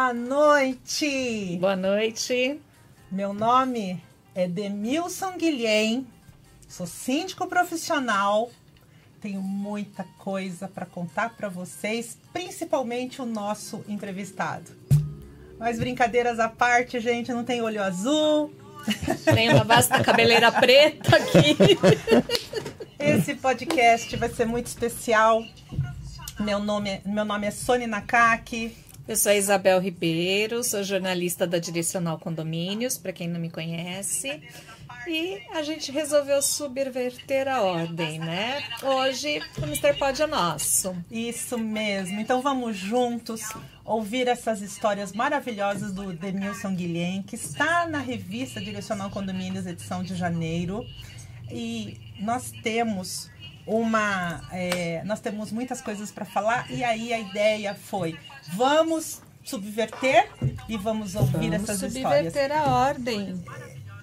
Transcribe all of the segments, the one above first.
Boa noite! Boa noite! Meu nome é Demilson Guilhem, sou síndico profissional, tenho muita coisa para contar para vocês, principalmente o nosso entrevistado. Mas brincadeiras à parte, gente, não tem olho azul. Tem uma vasta cabeleira preta aqui. Esse podcast vai ser muito especial. Meu nome é, meu nome é Sônia Nakaki. Eu sou a Isabel Ribeiro, sou jornalista da Direcional Condomínios, para quem não me conhece. E a gente resolveu subverter a ordem, né? Hoje o Mr. Pod é nosso. Isso mesmo. Então vamos juntos ouvir essas histórias maravilhosas do Demilson Guilhem, que está na revista Direcional Condomínios, edição de janeiro. E nós temos uma. É, nós temos muitas coisas para falar, e aí a ideia foi: vamos subverter e vamos ouvir vamos essas subverter histórias. Subverter a ordem.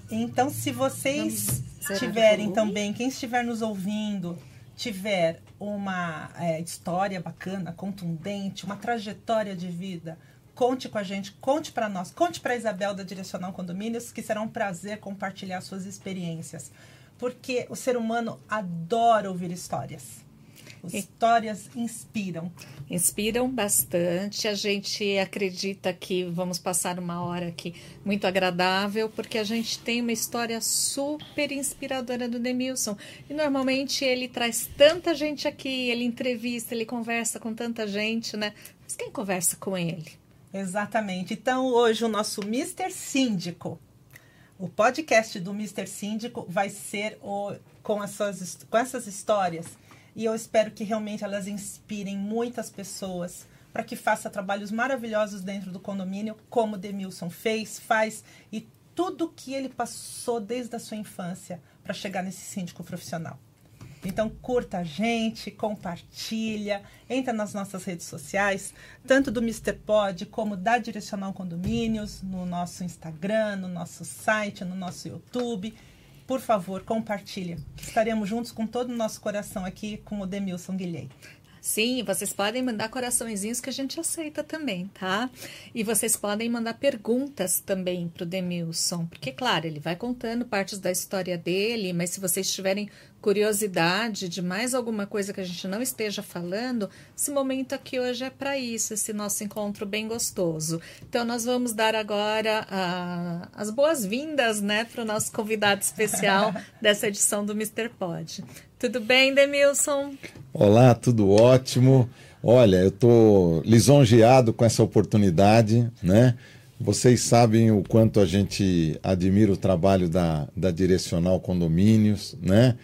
Então, se vocês tiverem também, quem estiver nos ouvindo, tiver uma é, história bacana, contundente, uma trajetória de vida, conte com a gente, conte para nós, conte para Isabel da Direcional Condomínios, que será um prazer compartilhar suas experiências. Porque o ser humano adora ouvir histórias. Histórias inspiram. Inspiram bastante. A gente acredita que vamos passar uma hora aqui muito agradável, porque a gente tem uma história super inspiradora do Demilson. E normalmente ele traz tanta gente aqui, ele entrevista, ele conversa com tanta gente, né? Mas quem conversa com ele? Exatamente. Então, hoje o nosso Mr. Síndico, o podcast do Mr. Síndico vai ser o, com, as suas, com essas histórias e eu espero que realmente elas inspirem muitas pessoas para que faça trabalhos maravilhosos dentro do condomínio, como o Demilson fez, faz e tudo que ele passou desde a sua infância para chegar nesse síndico profissional. Então curta a gente, compartilha, entra nas nossas redes sociais, tanto do Mr. Pod como da Direcional Condomínios, no nosso Instagram, no nosso site, no nosso YouTube por favor, compartilhe. Estaremos juntos com todo o nosso coração aqui com o Demilson Guilhem. Sim, vocês podem mandar coraçõezinhos que a gente aceita também, tá? E vocês podem mandar perguntas também para o Demilson, porque, claro, ele vai contando partes da história dele, mas se vocês tiverem curiosidade de mais alguma coisa que a gente não esteja falando, esse momento aqui hoje é para isso, esse nosso encontro bem gostoso. Então, nós vamos dar agora uh, as boas-vindas né, para o nosso convidado especial dessa edição do Mr. Pod. Tudo bem, Demilson? Olá, tudo ótimo. Olha, eu estou lisonjeado com essa oportunidade, né? Vocês sabem o quanto a gente admira o trabalho da, da Direcional Condomínios, né?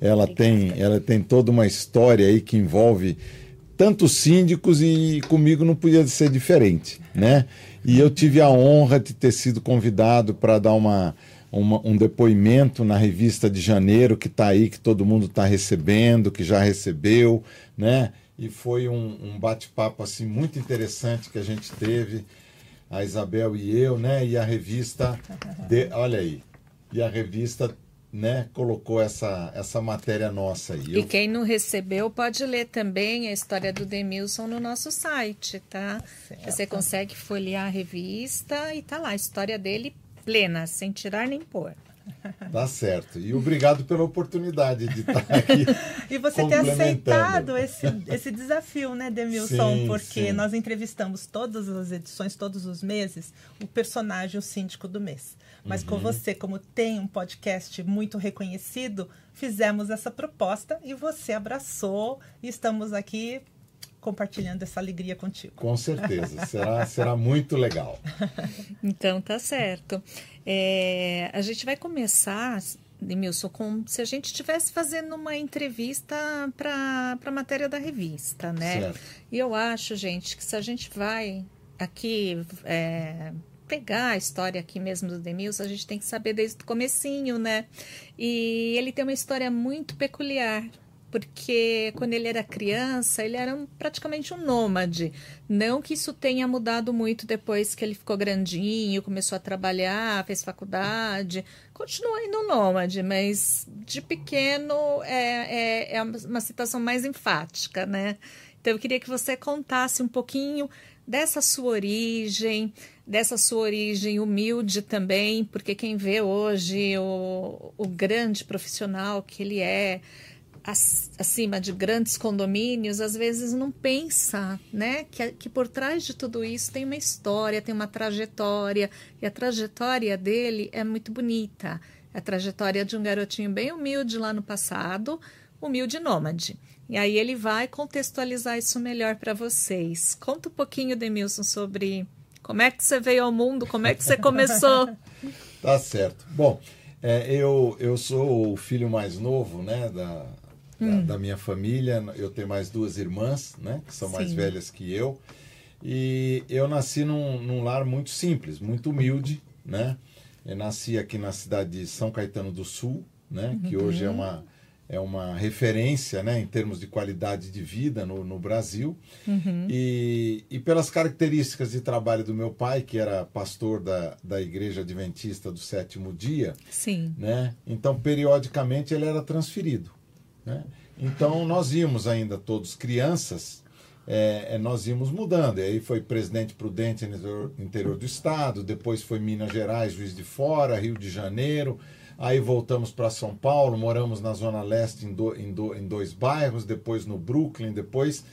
Ela tem, ela tem toda uma história aí que envolve tantos síndicos e comigo não podia ser diferente, né? E eu tive a honra de ter sido convidado para dar uma, uma, um depoimento na revista de janeiro que está aí, que todo mundo está recebendo, que já recebeu, né? E foi um, um bate-papo assim muito interessante que a gente teve, a Isabel e eu, né? E a revista, de, olha aí, e a revista né, colocou essa, essa matéria nossa aí. E eu... quem não recebeu pode ler também a história do Demilson no nosso site, tá? Certo. Você consegue folhear a revista e tá lá a história dele plena, sem tirar nem pôr. Tá certo. E obrigado pela oportunidade de estar aqui. e você ter aceitado esse, esse desafio, né, Demilson? Sim, porque sim. nós entrevistamos todas as edições, todos os meses, o personagem, o síndico do mês. Mas uhum. com você, como tem um podcast muito reconhecido, fizemos essa proposta e você abraçou e estamos aqui compartilhando essa alegria contigo. Com certeza, será, será muito legal. Então tá certo. É, a gente vai começar, Demilson, com se a gente estivesse fazendo uma entrevista para a matéria da revista, né? Certo. E eu acho, gente, que se a gente vai aqui é, pegar a história aqui mesmo do Demilson, a gente tem que saber desde o comecinho, né? E ele tem uma história muito peculiar, porque quando ele era criança, ele era um, praticamente um nômade. Não que isso tenha mudado muito depois que ele ficou grandinho, começou a trabalhar, fez faculdade, continua indo nômade, mas de pequeno é, é, é uma situação mais enfática, né? Então eu queria que você contasse um pouquinho dessa sua origem, dessa sua origem humilde também, porque quem vê hoje o, o grande profissional que ele é, acima de grandes condomínios, às vezes não pensa, né, que, que por trás de tudo isso tem uma história, tem uma trajetória, e a trajetória dele é muito bonita. É a trajetória de um garotinho bem humilde lá no passado, humilde nômade. E aí ele vai contextualizar isso melhor para vocês. Conta um pouquinho, Demilson, sobre como é que você veio ao mundo, como é que você começou. tá certo. Bom, é, eu, eu sou o filho mais novo, né, da, hum. da, da, minha família. Eu tenho mais duas irmãs, né, que são Sim. mais velhas que eu. E eu nasci num, num lar muito simples, muito humilde, né. Eu nasci aqui na cidade de São Caetano do Sul, né, que uhum. hoje é uma é uma referência né, em termos de qualidade de vida no, no Brasil. Uhum. E, e pelas características de trabalho do meu pai, que era pastor da, da Igreja Adventista do Sétimo Dia, Sim. Né, então periodicamente ele era transferido. Né? Então nós íamos ainda todos crianças, é, nós íamos mudando. E aí foi presidente prudente no interior, do estado, depois foi Minas Gerais, Juiz de Fora, Rio de Janeiro Aí voltamos para São Paulo, moramos na Zona Leste em, do, em, do, em dois bairros, depois no Brooklyn, depois.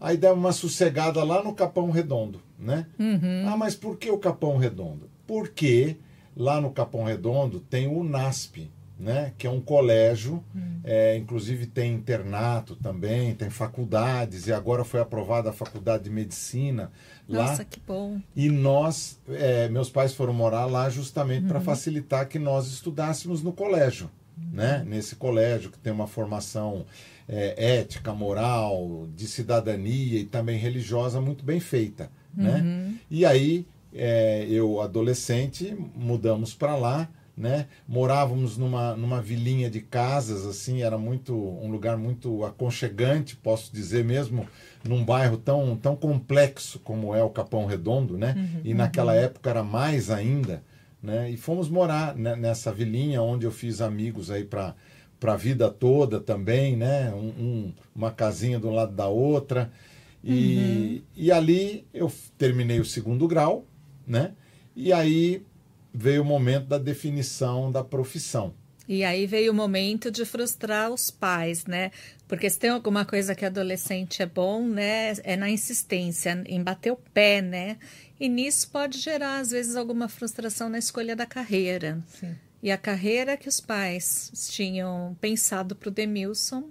Aí deu uma sossegada lá no Capão Redondo, né? Uhum. Ah, mas por que o Capão Redondo? Porque lá no Capão Redondo tem o NASP, né? Que é um colégio, uhum. é, inclusive tem internato também, tem faculdades, e agora foi aprovada a faculdade de medicina lá. Nossa, que bom. E nós, é, meus pais foram morar lá justamente uhum. para facilitar que nós estudássemos no colégio, uhum. né? Nesse colégio que tem uma formação é, ética, moral, de cidadania e também religiosa muito bem feita, né? Uhum. E aí, é, eu adolescente, mudamos para lá, né? Morávamos numa, numa vilinha de casas, assim, era muito um lugar muito aconchegante, posso dizer mesmo, num bairro tão, tão complexo como é o Capão Redondo, né? Uhum, e naquela uhum. época era mais ainda, né? E fomos morar né, nessa vilinha onde eu fiz amigos aí para para a vida toda também, né? Um, um, uma casinha do lado da outra. E, uhum. e ali eu terminei o segundo grau, né? E aí veio o momento da definição da profissão. E aí veio o momento de frustrar os pais, né? Porque se tem alguma coisa que adolescente é bom, né? É na insistência, em bater o pé, né? E nisso pode gerar, às vezes, alguma frustração na escolha da carreira. Sim. E a carreira que os pais tinham pensado para o Demilson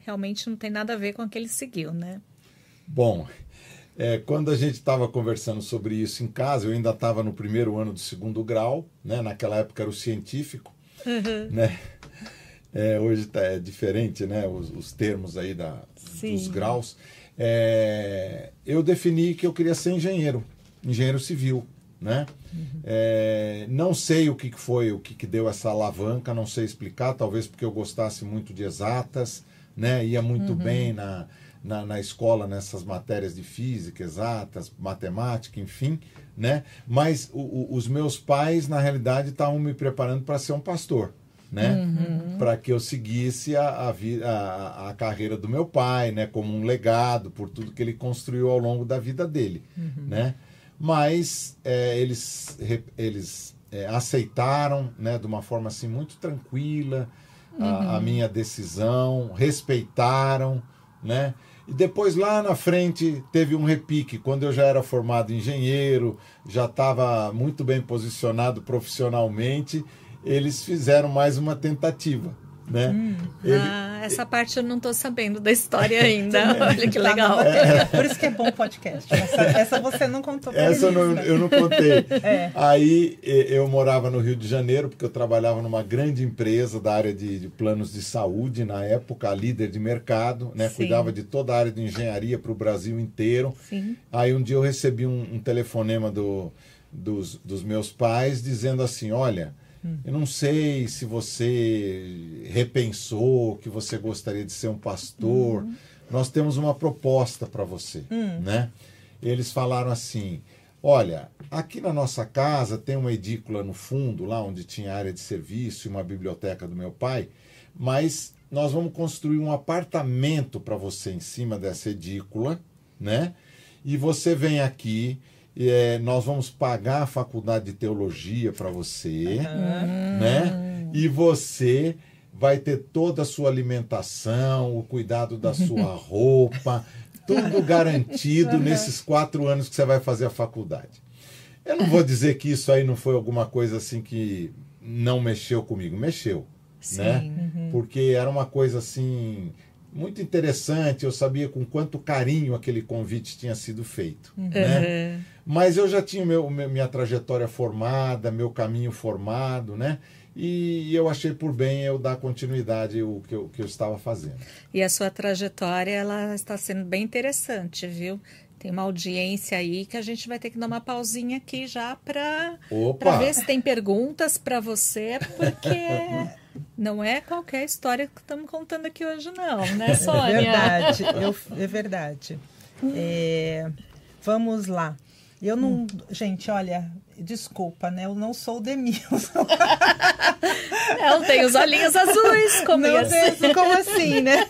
realmente não tem nada a ver com a que ele seguiu, né? Bom, é, quando a gente estava conversando sobre isso em casa, eu ainda estava no primeiro ano do segundo grau, né? Naquela época era o científico, uhum. né? É, hoje tá, é diferente, né? Os, os termos aí da, dos graus. É, eu defini que eu queria ser engenheiro, engenheiro civil, né? Uhum. É, não sei o que foi, o que, que deu essa alavanca, não sei explicar. Talvez porque eu gostasse muito de exatas, né? Ia muito uhum. bem na na, na escola nessas matérias de física, exatas, matemática, enfim, né? Mas o, o, os meus pais, na realidade, estavam me preparando para ser um pastor, né? Uhum. Para que eu seguisse a, a, a, a, carreira do meu pai, né? Como um legado por tudo que ele construiu ao longo da vida dele, uhum. né? Mas é, eles, eles é, aceitaram, né? De uma forma assim muito tranquila uhum. a minha decisão, respeitaram, né? E depois lá na frente teve um repique, quando eu já era formado engenheiro, já estava muito bem posicionado profissionalmente, eles fizeram mais uma tentativa. Né? Hum, Ele, ah, essa parte eu não estou sabendo da história ainda. Olha que tá, legal. É. Por isso que é bom o podcast. Essa, essa você não contou pra Essa eu não, né? eu não contei. É. Aí eu morava no Rio de Janeiro, porque eu trabalhava numa grande empresa da área de, de planos de saúde, na época, líder de mercado, né? Cuidava de toda a área de engenharia para o Brasil inteiro. Sim. Aí um dia eu recebi um, um telefonema do, dos, dos meus pais dizendo assim: olha. Eu não sei se você repensou que você gostaria de ser um pastor. Uhum. Nós temos uma proposta para você, uhum. né? Eles falaram assim: "Olha, aqui na nossa casa tem uma edícula no fundo, lá onde tinha área de serviço e uma biblioteca do meu pai, mas nós vamos construir um apartamento para você em cima dessa edícula, né? e você vem aqui, é, nós vamos pagar a faculdade de teologia para você, uhum. né? E você vai ter toda a sua alimentação, o cuidado da sua roupa, tudo garantido uhum. nesses quatro anos que você vai fazer a faculdade. Eu não vou dizer que isso aí não foi alguma coisa assim que não mexeu comigo, mexeu, Sim. né? Uhum. Porque era uma coisa assim muito interessante. Eu sabia com quanto carinho aquele convite tinha sido feito, né? Mas eu já tinha meu, minha trajetória formada, meu caminho formado, né? e eu achei por bem eu dar continuidade ao que eu, que eu estava fazendo. E a sua trajetória ela está sendo bem interessante, viu? Tem uma audiência aí que a gente vai ter que dar uma pausinha aqui já para ver se tem perguntas para você, porque não é qualquer história que estamos contando aqui hoje, não, né, é Sônia? É verdade, eu, é verdade. É, vamos lá. Eu não. Hum. Gente, olha, desculpa, né? Eu não sou o Demilson. Não, tem os olhinhos azuis, como não assim? como assim, né?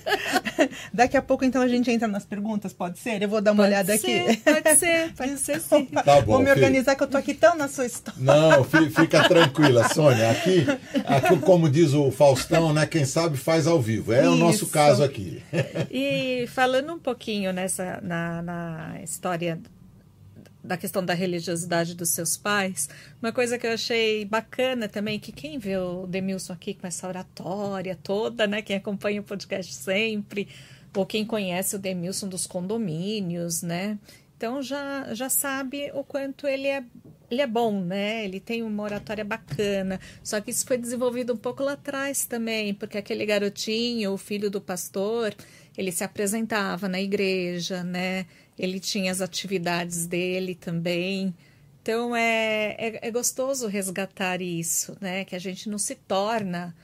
Daqui a pouco, então, a gente entra nas perguntas, pode ser? Eu vou dar uma pode olhada ser, aqui. Pode ser, pode ser sim. Tá bom, vou me organizar que eu tô aqui tão na sua história. Não, fica tranquila, Sônia. Aqui, aqui, como diz o Faustão, né? Quem sabe faz ao vivo. É Isso. o nosso caso aqui. E falando um pouquinho nessa na, na história da questão da religiosidade dos seus pais, uma coisa que eu achei bacana também, que quem vê o Demilson aqui com essa oratória toda, né, quem acompanha o podcast sempre, ou quem conhece o Demilson dos condomínios, né, então já, já sabe o quanto ele é, ele é bom, né? Ele tem uma oratória bacana. Só que isso foi desenvolvido um pouco lá atrás também, porque aquele garotinho, o filho do pastor, ele se apresentava na igreja, né? Ele tinha as atividades dele também. Então é, é, é, gostoso resgatar isso, né? Que a gente não se torna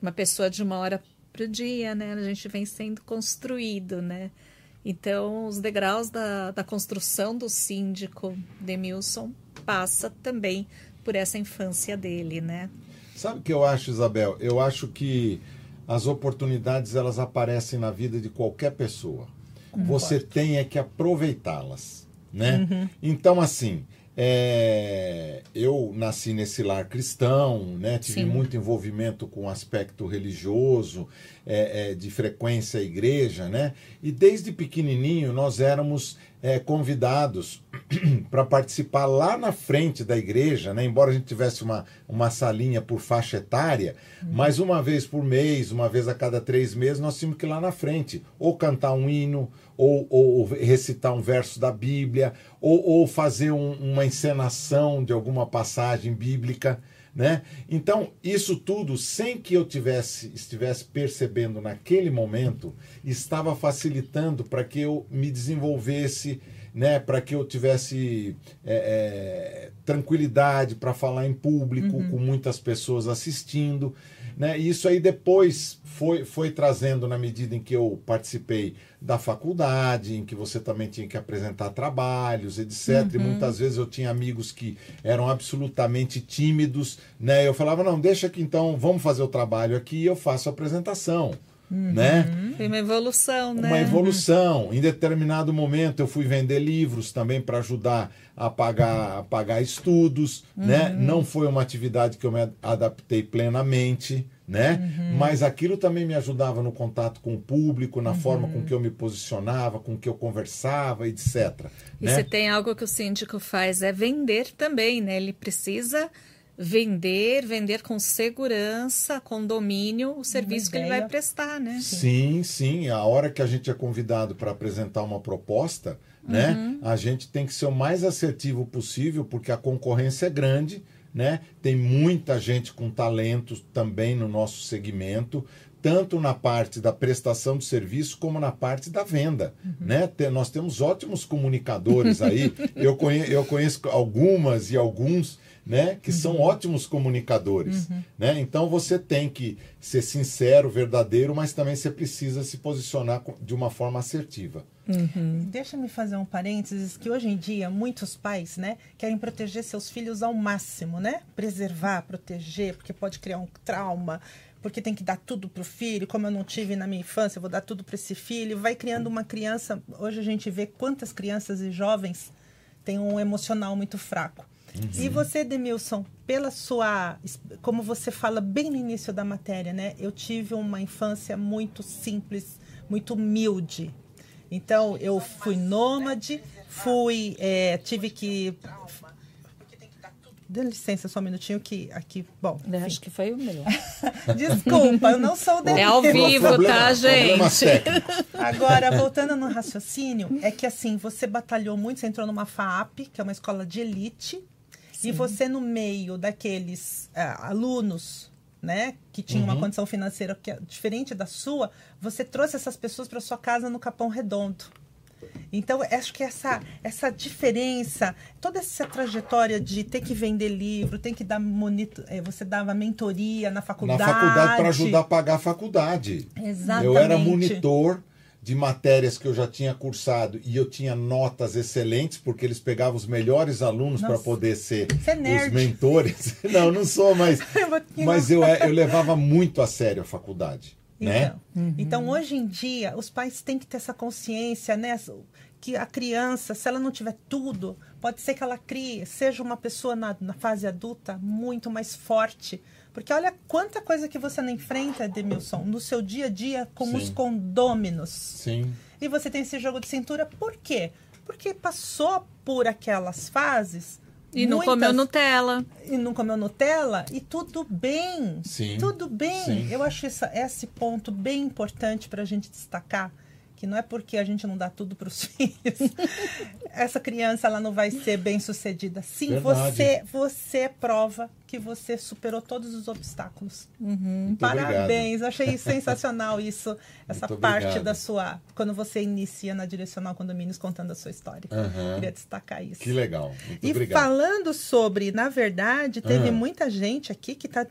uma pessoa de uma hora para o dia, né? A gente vem sendo construído, né? Então os degraus da, da construção do síndico Demilson passa também por essa infância dele, né? Sabe o que eu acho, Isabel? Eu acho que as oportunidades elas aparecem na vida de qualquer pessoa você tem é que aproveitá-las, né? Uhum. Então, assim, é, eu nasci nesse lar cristão, né? tive Sim. muito envolvimento com o aspecto religioso, é, é, de frequência à igreja, né? E desde pequenininho nós éramos é, convidados para participar lá na frente da igreja, né? embora a gente tivesse uma, uma salinha por faixa etária, uhum. mas uma vez por mês, uma vez a cada três meses, nós tínhamos que ir lá na frente, ou cantar um hino, ou, ou recitar um verso da Bíblia, ou, ou fazer um, uma encenação de alguma passagem bíblica. Né? Então, isso tudo, sem que eu tivesse, estivesse percebendo naquele momento, estava facilitando para que eu me desenvolvesse, né? para que eu tivesse é, é, tranquilidade para falar em público, uhum. com muitas pessoas assistindo. Né? E isso aí depois foi, foi trazendo, na medida em que eu participei da faculdade, em que você também tinha que apresentar trabalhos, etc. Uhum. E muitas vezes eu tinha amigos que eram absolutamente tímidos, né? Eu falava, não, deixa que então vamos fazer o trabalho aqui e eu faço a apresentação. Uhum. Né? Tem uma evolução, né? Uma evolução. Em determinado momento eu fui vender livros também para ajudar a pagar, a pagar estudos, uhum. né? Não foi uma atividade que eu me adaptei plenamente, né? Uhum. Mas aquilo também me ajudava no contato com o público, na uhum. forma com que eu me posicionava, com que eu conversava, etc. E né? se tem algo que o síndico faz é vender também, né? Ele precisa vender, vender com segurança, com domínio, o serviço que ele vai prestar, né? Sim, sim. A hora que a gente é convidado para apresentar uma proposta, né? Uhum. A gente tem que ser o mais assertivo possível, porque a concorrência é grande, né? Tem muita gente com talento também no nosso segmento, tanto na parte da prestação de serviço como na parte da venda, uhum. né? Tem, nós temos ótimos comunicadores aí. eu, conhe, eu conheço algumas e alguns né, que uhum. são ótimos comunicadores. Uhum. Né? Então você tem que ser sincero, verdadeiro, mas também você precisa se posicionar de uma forma assertiva. Uhum. Deixa-me fazer um parênteses que hoje em dia muitos pais né, querem proteger seus filhos ao máximo, né? Preservar, proteger, porque pode criar um trauma porque tem que dar tudo para o filho, como eu não tive na minha infância, eu vou dar tudo para esse filho. Vai criando uma criança. Hoje a gente vê quantas crianças e jovens têm um emocional muito fraco. Uhum. E você, Demilson, pela sua. Como você fala bem no início da matéria, né? Eu tive uma infância muito simples, muito humilde. Então, eu fui nômade, fui. É, tive que Dê licença só um minutinho que aqui. Bom. Enfim. Acho que foi o meu. Desculpa, eu não sou o É ao vivo, problema, tá, gente? Agora, voltando no raciocínio, é que assim, você batalhou muito, você entrou numa FAP, que é uma escola de elite, Sim. e você, no meio daqueles uh, alunos né, que tinham uhum. uma condição financeira que é diferente da sua, você trouxe essas pessoas para sua casa no Capão Redondo. Então, acho que essa, essa diferença, toda essa trajetória de ter que vender livro, tem que dar monitor, é, você dava mentoria na faculdade. Na faculdade para ajudar a pagar a faculdade. Exatamente. Eu era monitor de matérias que eu já tinha cursado e eu tinha notas excelentes porque eles pegavam os melhores alunos para poder ser é os mentores. não, não sou, mas mas eu, é, eu levava muito a sério a faculdade. Né? Então, uhum. então, hoje em dia, os pais têm que ter essa consciência, né? Que a criança, se ela não tiver tudo, pode ser que ela crie, seja uma pessoa na, na fase adulta muito mais forte. Porque olha quanta coisa que você não enfrenta, Demilson, no seu dia a dia com Sim. os condôminos. Sim. E você tem esse jogo de cintura, por quê? Porque passou por aquelas fases e não Muitas... comeu Nutella. E não comeu Nutella. E tudo bem. Sim. Tudo bem. Sim. Eu acho essa, esse ponto bem importante para a gente destacar que não é porque a gente não dá tudo para os filhos, essa criança ela não vai ser bem sucedida. Sim, Verdade. você você prova que você superou todos os obstáculos. Uhum. Parabéns, obrigado. achei sensacional isso, essa Muito parte obrigado. da sua quando você inicia na Direcional Condomínios contando a sua história. Uhum. Queria destacar isso. Que legal. Muito e obrigado. falando sobre, na verdade, teve uhum. muita gente aqui que está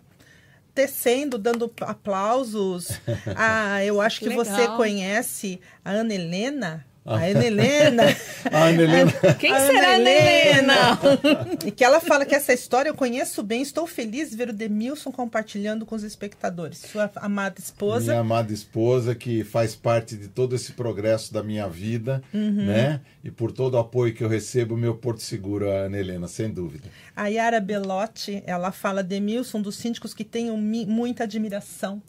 tecendo, dando aplausos. Ah, eu acho que Legal. você conhece a Ana Helena. A Ana Helena. a Ana Helena. Quem a será a Ana Helena? e que ela fala que essa história eu conheço bem. Estou feliz de ver o Demilson compartilhando com os espectadores. Sua amada esposa. Minha amada esposa, que faz parte de todo esse progresso da minha vida, uhum. né? E por todo o apoio que eu recebo, meu porto seguro, a Ana Helena, sem dúvida. A Yara Belotti, ela fala, Demilson, dos síndicos que tenho muita admiração.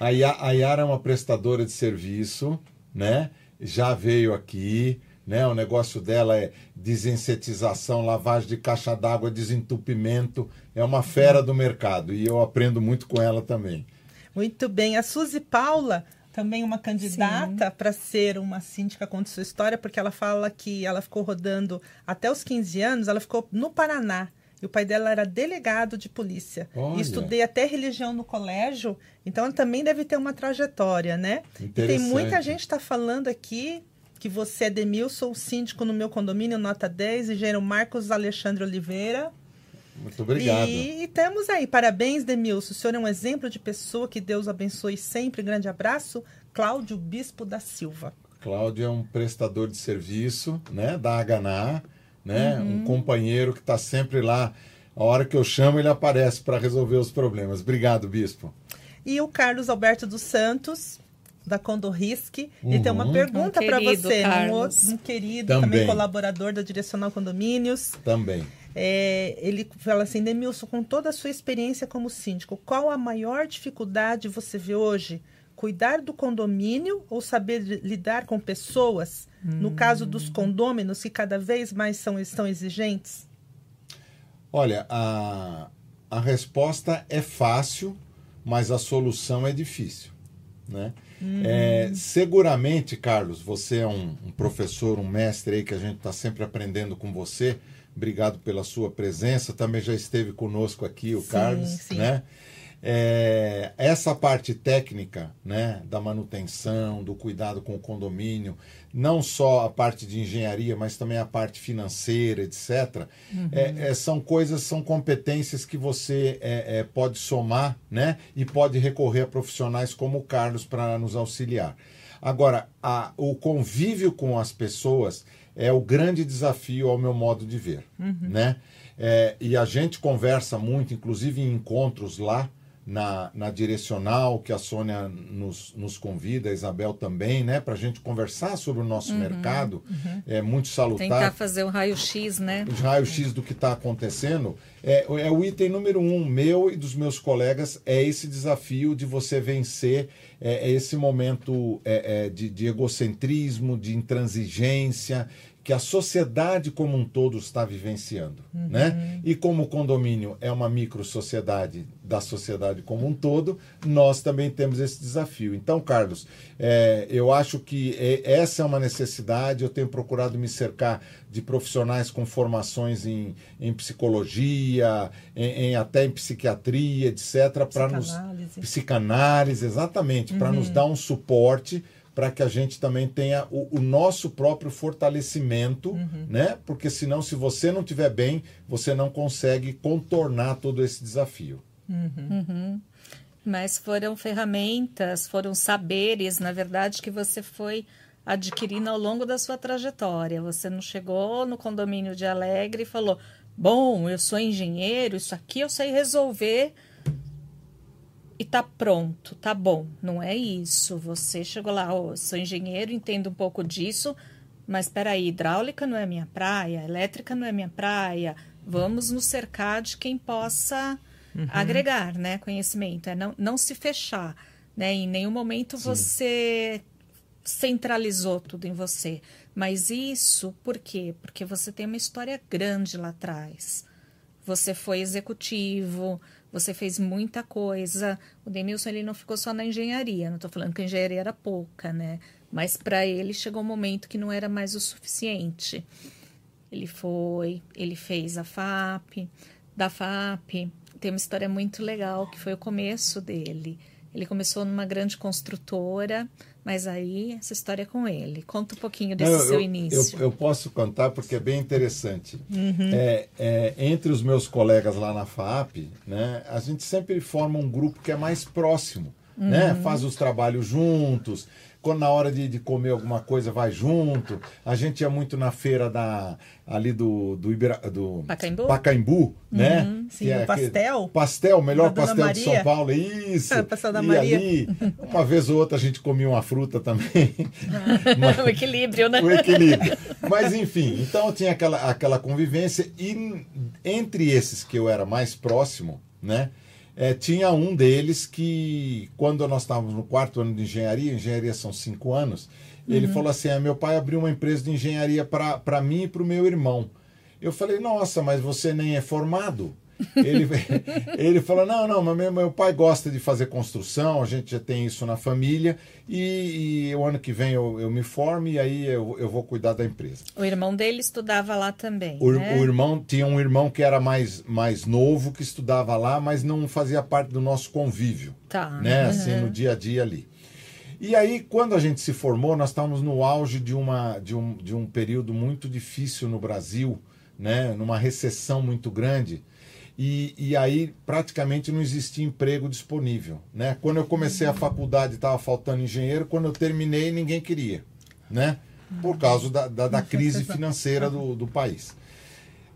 A Yara é uma prestadora de serviço, né? Já veio aqui, né? O negócio dela é desinsetização, lavagem de caixa d'água, desentupimento. É uma fera do mercado e eu aprendo muito com ela também. Muito bem. A Suzy Paula, também uma candidata para ser uma síndica, conta sua história, porque ela fala que ela ficou rodando até os 15 anos, ela ficou no Paraná. E o pai dela era delegado de polícia. Olha. E estudei até religião no colégio, então também deve ter uma trajetória, né? E tem muita gente está falando aqui que você é Demilson, síndico no meu condomínio, nota 10, engenheiro Marcos Alexandre Oliveira. Muito obrigado. E, e temos aí, parabéns, Demilson. O senhor é um exemplo de pessoa, que Deus abençoe sempre. Grande abraço. Cláudio Bispo da Silva. Cláudio é um prestador de serviço né, da Haganá né? Uhum. Um companheiro que está sempre lá. A hora que eu chamo, ele aparece para resolver os problemas. Obrigado, Bispo. E o Carlos Alberto dos Santos, da Condorrisque, uhum. ele tem uma uhum. pergunta um para você. Um, um, querido, também. também. colaborador da Direcional Condomínios. Também. É, ele fala assim, Demilson, com toda a sua experiência como síndico, qual a maior dificuldade você vê hoje? Cuidar do condomínio ou saber lidar com pessoas? No caso dos condôminos, que cada vez mais são, estão exigentes? Olha, a, a resposta é fácil, mas a solução é difícil. Né? Uhum. É, seguramente, Carlos, você é um, um, professor, um mestre aí que a gente está sempre aprendendo com você. Obrigado pela sua presença. Também já esteve conosco aqui o sim, Carlos, sim. né? É, essa parte técnica né, da manutenção, do cuidado com o condomínio, não só a parte de engenharia, mas também a parte financeira, etc., uhum. é, é, são coisas, são competências que você é, é, pode somar né, e pode recorrer a profissionais como o Carlos para nos auxiliar. Agora, a, o convívio com as pessoas é o grande desafio ao meu modo de ver. Uhum. Né? É, e a gente conversa muito, inclusive em encontros lá, na, na direcional, que a Sônia nos, nos convida, a Isabel também, né, para a gente conversar sobre o nosso uhum, mercado. Uhum. É muito salutar. Tentar fazer um raio-x, né? O raio-x do que está acontecendo. É, é o item número um, meu e dos meus colegas, é esse desafio de você vencer é, é esse momento é, é, de, de egocentrismo, de intransigência, que a sociedade como um todo está vivenciando, uhum. né? E como o condomínio é uma micro sociedade da sociedade como um todo, nós também temos esse desafio. Então, Carlos, é, eu acho que é, essa é uma necessidade. Eu tenho procurado me cercar de profissionais com formações em, em psicologia, em, em até em psiquiatria, etc., para nos psicanálise, exatamente, uhum. para nos dar um suporte para que a gente também tenha o, o nosso próprio fortalecimento, uhum. né? Porque senão, se você não estiver bem, você não consegue contornar todo esse desafio. Uhum. Uhum. Mas foram ferramentas, foram saberes, na verdade, que você foi adquirindo ao longo da sua trajetória. Você não chegou no condomínio de Alegre e falou: Bom, eu sou engenheiro, isso aqui eu sei resolver e tá pronto, tá bom. Não é isso. Você chegou lá, oh, sou engenheiro, entendo um pouco disso, mas espera aí, hidráulica não é minha praia, elétrica não é minha praia. Vamos nos cercar de quem possa uhum. agregar, né, conhecimento. É não, não se fechar, né? Em nenhum momento Sim. você centralizou tudo em você. Mas isso, por quê? Porque você tem uma história grande lá atrás. Você foi executivo, você fez muita coisa. O Denilson ele não ficou só na engenharia. Não estou falando que a engenharia era pouca, né? Mas para ele chegou um momento que não era mais o suficiente. Ele foi, ele fez a FAP. Da FAP tem uma história muito legal que foi o começo dele. Ele começou numa grande construtora, mas aí essa história é com ele. Conta um pouquinho desse eu, seu início. Eu, eu, posso contar porque é bem interessante. Uhum. É, é, entre os meus colegas lá na FAP, né, a gente sempre forma um grupo que é mais próximo. Né? Uhum. Né? Faz os trabalhos juntos, quando na hora de, de comer alguma coisa vai junto. A gente ia muito na feira da, ali do, do, Ibira, do Pacaembu, Pacaembu né? Uhum, sim, é, pastel. Pastel, melhor pastel Maria. de São Paulo, isso. É, pastel da e Maria. ali, uma vez ou outra a gente comia uma fruta também. Mas, o equilíbrio, né? O equilíbrio. Mas enfim, então tinha aquela, aquela convivência e entre esses que eu era mais próximo, né? É, tinha um deles que, quando nós estávamos no quarto ano de engenharia, engenharia são cinco anos, uhum. ele falou assim: ah, meu pai abriu uma empresa de engenharia para mim e para o meu irmão. Eu falei: nossa, mas você nem é formado. Ele, ele falou: não, não, mas meu, meu pai gosta de fazer construção, a gente já tem isso na família, e, e o ano que vem eu, eu me formo e aí eu, eu vou cuidar da empresa. O irmão dele estudava lá também. O, né? o irmão tinha um irmão que era mais, mais novo, que estudava lá, mas não fazia parte do nosso convívio. Tá. Né? Uhum. Assim, no dia a dia ali. E aí, quando a gente se formou, nós estávamos no auge de, uma, de, um, de um período muito difícil no Brasil, né? numa recessão muito grande. E, e aí praticamente não existia emprego disponível. Né? Quando eu comecei a faculdade estava faltando engenheiro, quando eu terminei ninguém queria, né? por causa da, da, da crise financeira do, do país.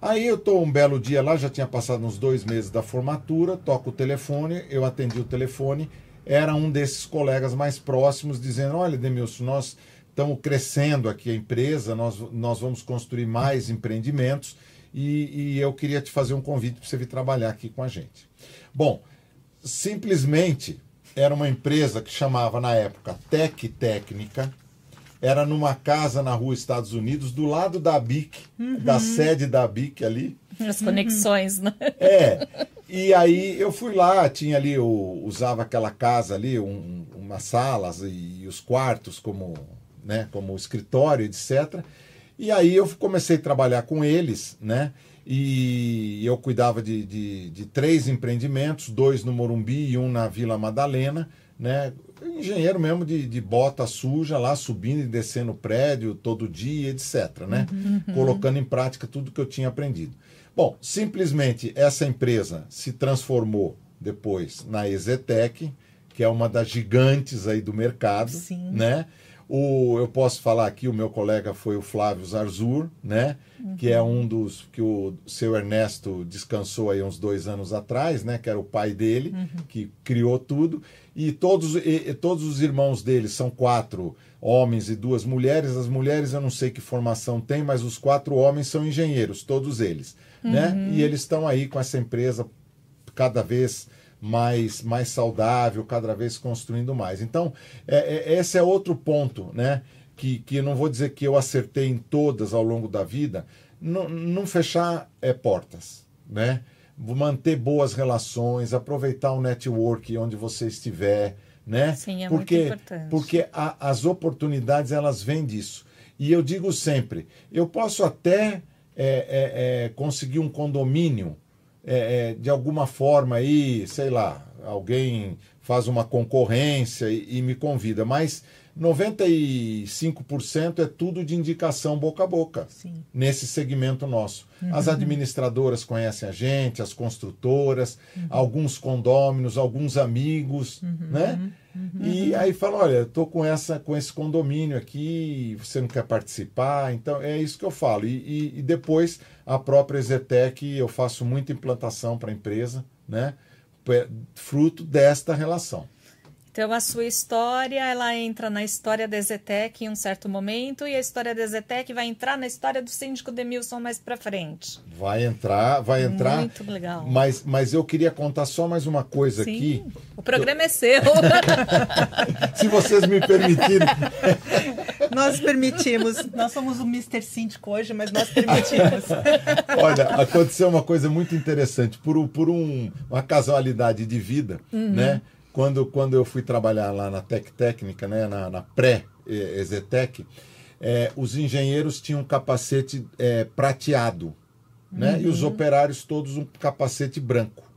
Aí eu estou um belo dia lá, já tinha passado uns dois meses da formatura, toco o telefone, eu atendi o telefone, era um desses colegas mais próximos dizendo, olha Demilson, nós estamos crescendo aqui a empresa, nós, nós vamos construir mais empreendimentos, e, e eu queria te fazer um convite para você vir trabalhar aqui com a gente. Bom, simplesmente era uma empresa que chamava na época Tec Técnica, era numa casa na rua Estados Unidos, do lado da BIC, uhum. da sede da BIC ali. As conexões, né? É. E aí eu fui lá, tinha ali, eu usava aquela casa ali, um, umas salas e os quartos como, né, como escritório, etc. E aí eu comecei a trabalhar com eles, né? E eu cuidava de, de, de três empreendimentos, dois no Morumbi e um na Vila Madalena, né? Engenheiro mesmo de, de bota suja lá, subindo e descendo o prédio todo dia, etc. Né? Uhum. Colocando em prática tudo que eu tinha aprendido. Bom, simplesmente essa empresa se transformou depois na Ezetec, que é uma das gigantes aí do mercado, Sim. né? O, eu posso falar aqui, o meu colega foi o Flávio Zarzur, né? Uhum. Que é um dos que o seu Ernesto descansou aí uns dois anos atrás, né? Que era o pai dele, uhum. que criou tudo. E todos, e, todos os irmãos dele são quatro homens e duas mulheres. As mulheres eu não sei que formação tem, mas os quatro homens são engenheiros, todos eles, né? uhum. né? E eles estão aí com essa empresa cada vez mais, mais saudável, cada vez construindo mais. Então, é, é, esse é outro ponto, né? Que, que não vou dizer que eu acertei em todas ao longo da vida, não, não fechar é, portas, né? Manter boas relações, aproveitar o network onde você estiver, né? Sim, é porque, muito importante. Porque a, as oportunidades, elas vêm disso. E eu digo sempre, eu posso até é, é, é conseguir um condomínio é, é, de alguma forma aí, sei lá, alguém faz uma concorrência e, e me convida, mas 95% é tudo de indicação boca a boca Sim. nesse segmento nosso. Uhum. As administradoras conhecem a gente, as construtoras, uhum. alguns condôminos, alguns amigos, uhum. né? Uhum. E aí fala, olha, eu tô com essa, com esse condomínio aqui, você não quer participar, então é isso que eu falo. E, e, e depois a própria Zetec, eu faço muita implantação para a empresa, né? Fruto desta relação. Então, a sua história, ela entra na história da Zetec em um certo momento e a história da Zetec vai entrar na história do síndico Demilson mais para frente. Vai entrar, vai entrar. Muito legal. Mas, mas eu queria contar só mais uma coisa Sim, aqui. O programa eu... é seu. Se vocês me permitirem. nós permitimos. Nós somos o Mr. Síndico hoje, mas nós permitimos. Olha, aconteceu uma coisa muito interessante. Por, por um, uma casualidade de vida, uhum. né? quando, quando eu fui trabalhar lá na Tec Técnica, né, na, na pré-Exetec, é, os engenheiros tinham um capacete é, prateado, né, uhum. e os uhum. operários todos um capacete branco.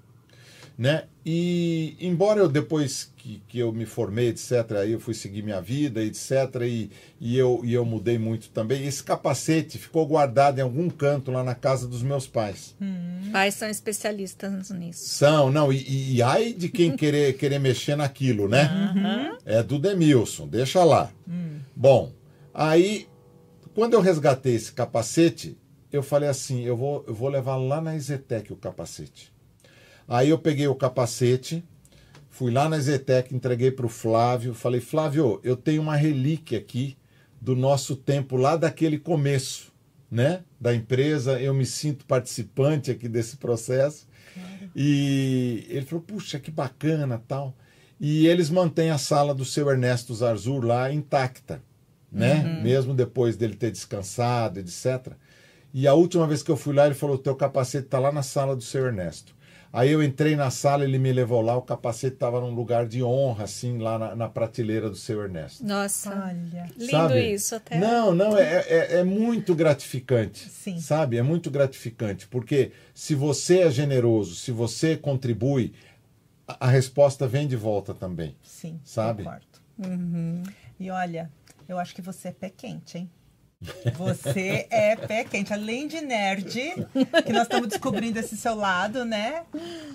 Né? E embora eu depois que, que eu me formei, etc., aí eu fui seguir minha vida, etc., e, e, eu, e eu mudei muito também, esse capacete ficou guardado em algum canto lá na casa dos meus pais. Hum. Pais são especialistas nisso. São, não, e, e, e ai de quem querer, querer mexer naquilo, né? Uhum. É do Demilson, deixa lá. Hum. Bom, aí, quando eu resgatei esse capacete, eu falei assim, eu vou, eu vou levar lá na Ezetec o capacete. Aí eu peguei o capacete, fui lá na Zetec, entreguei para o Flávio, falei, Flávio, eu tenho uma relíquia aqui do nosso tempo lá daquele começo, né? Da empresa, eu me sinto participante aqui desse processo. Claro. E ele falou, puxa, que bacana, tal. E eles mantêm a sala do seu Ernesto Zarzur lá intacta, né? Uhum. Mesmo depois dele ter descansado, etc. E a última vez que eu fui lá, ele falou: teu capacete está lá na sala do seu Ernesto. Aí eu entrei na sala, ele me levou lá, o capacete estava num lugar de honra, assim, lá na, na, prateleira do seu Ernesto. Nossa, olha. Lindo sabe? isso até. Não, não, é, é, é, muito gratificante. Sim. Sabe? É muito gratificante, porque se você é generoso, se você contribui, a, a resposta vem de volta também. Sim, sabe? Concordo. Uhum. E olha, eu acho que você é pé quente, hein? Você é pé quente, além de nerd, que nós estamos descobrindo esse seu lado, né?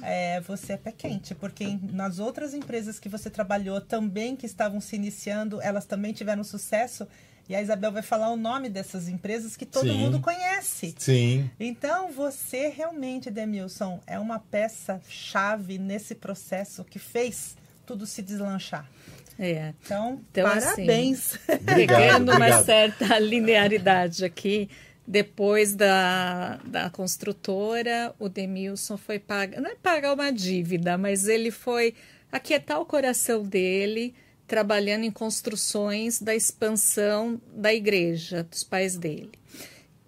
É, você é pé quente, porque nas outras empresas que você trabalhou também, que estavam se iniciando, elas também tiveram sucesso. E a Isabel vai falar o nome dessas empresas que todo Sim. mundo conhece. Sim. Então, você realmente, Demilson, é uma peça-chave nesse processo que fez tudo se deslanchar. É. Então, então assim, parabéns. Assim, pegando uma certa linearidade aqui, depois da, da construtora, o Demilson foi pagar, não é pagar uma dívida, mas ele foi aquietar o coração dele, trabalhando em construções da expansão da igreja, dos pais dele.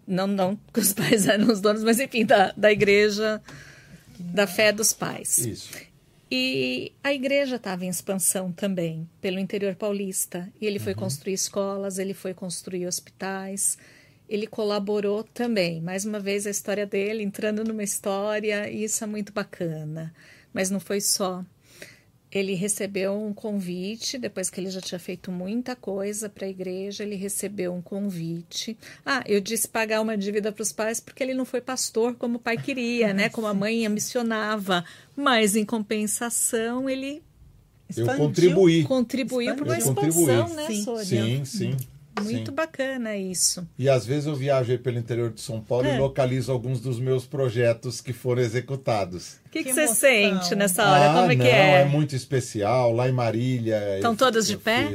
Não, não que os pais eram os donos, mas enfim, da, da igreja da fé dos pais. Isso. E a igreja estava em expansão também, pelo interior paulista. E ele foi uhum. construir escolas, ele foi construir hospitais, ele colaborou também. Mais uma vez, a história dele entrando numa história, e isso é muito bacana. Mas não foi só ele recebeu um convite, depois que ele já tinha feito muita coisa para a igreja, ele recebeu um convite. Ah, eu disse pagar uma dívida para os pais porque ele não foi pastor como o pai queria, né? Como a mãe missionava. Mas, em compensação, ele eu contribuí. Contribuiu para uma expansão, né, Sônia? Sim, sim. Muito sim. bacana isso. E às vezes eu viajo pelo interior de São Paulo é. e localizo alguns dos meus projetos que foram executados. O que, que, que você sente nessa hora? Ah, Como é não, que é? É muito especial. Lá em Marília. Estão todas de pé?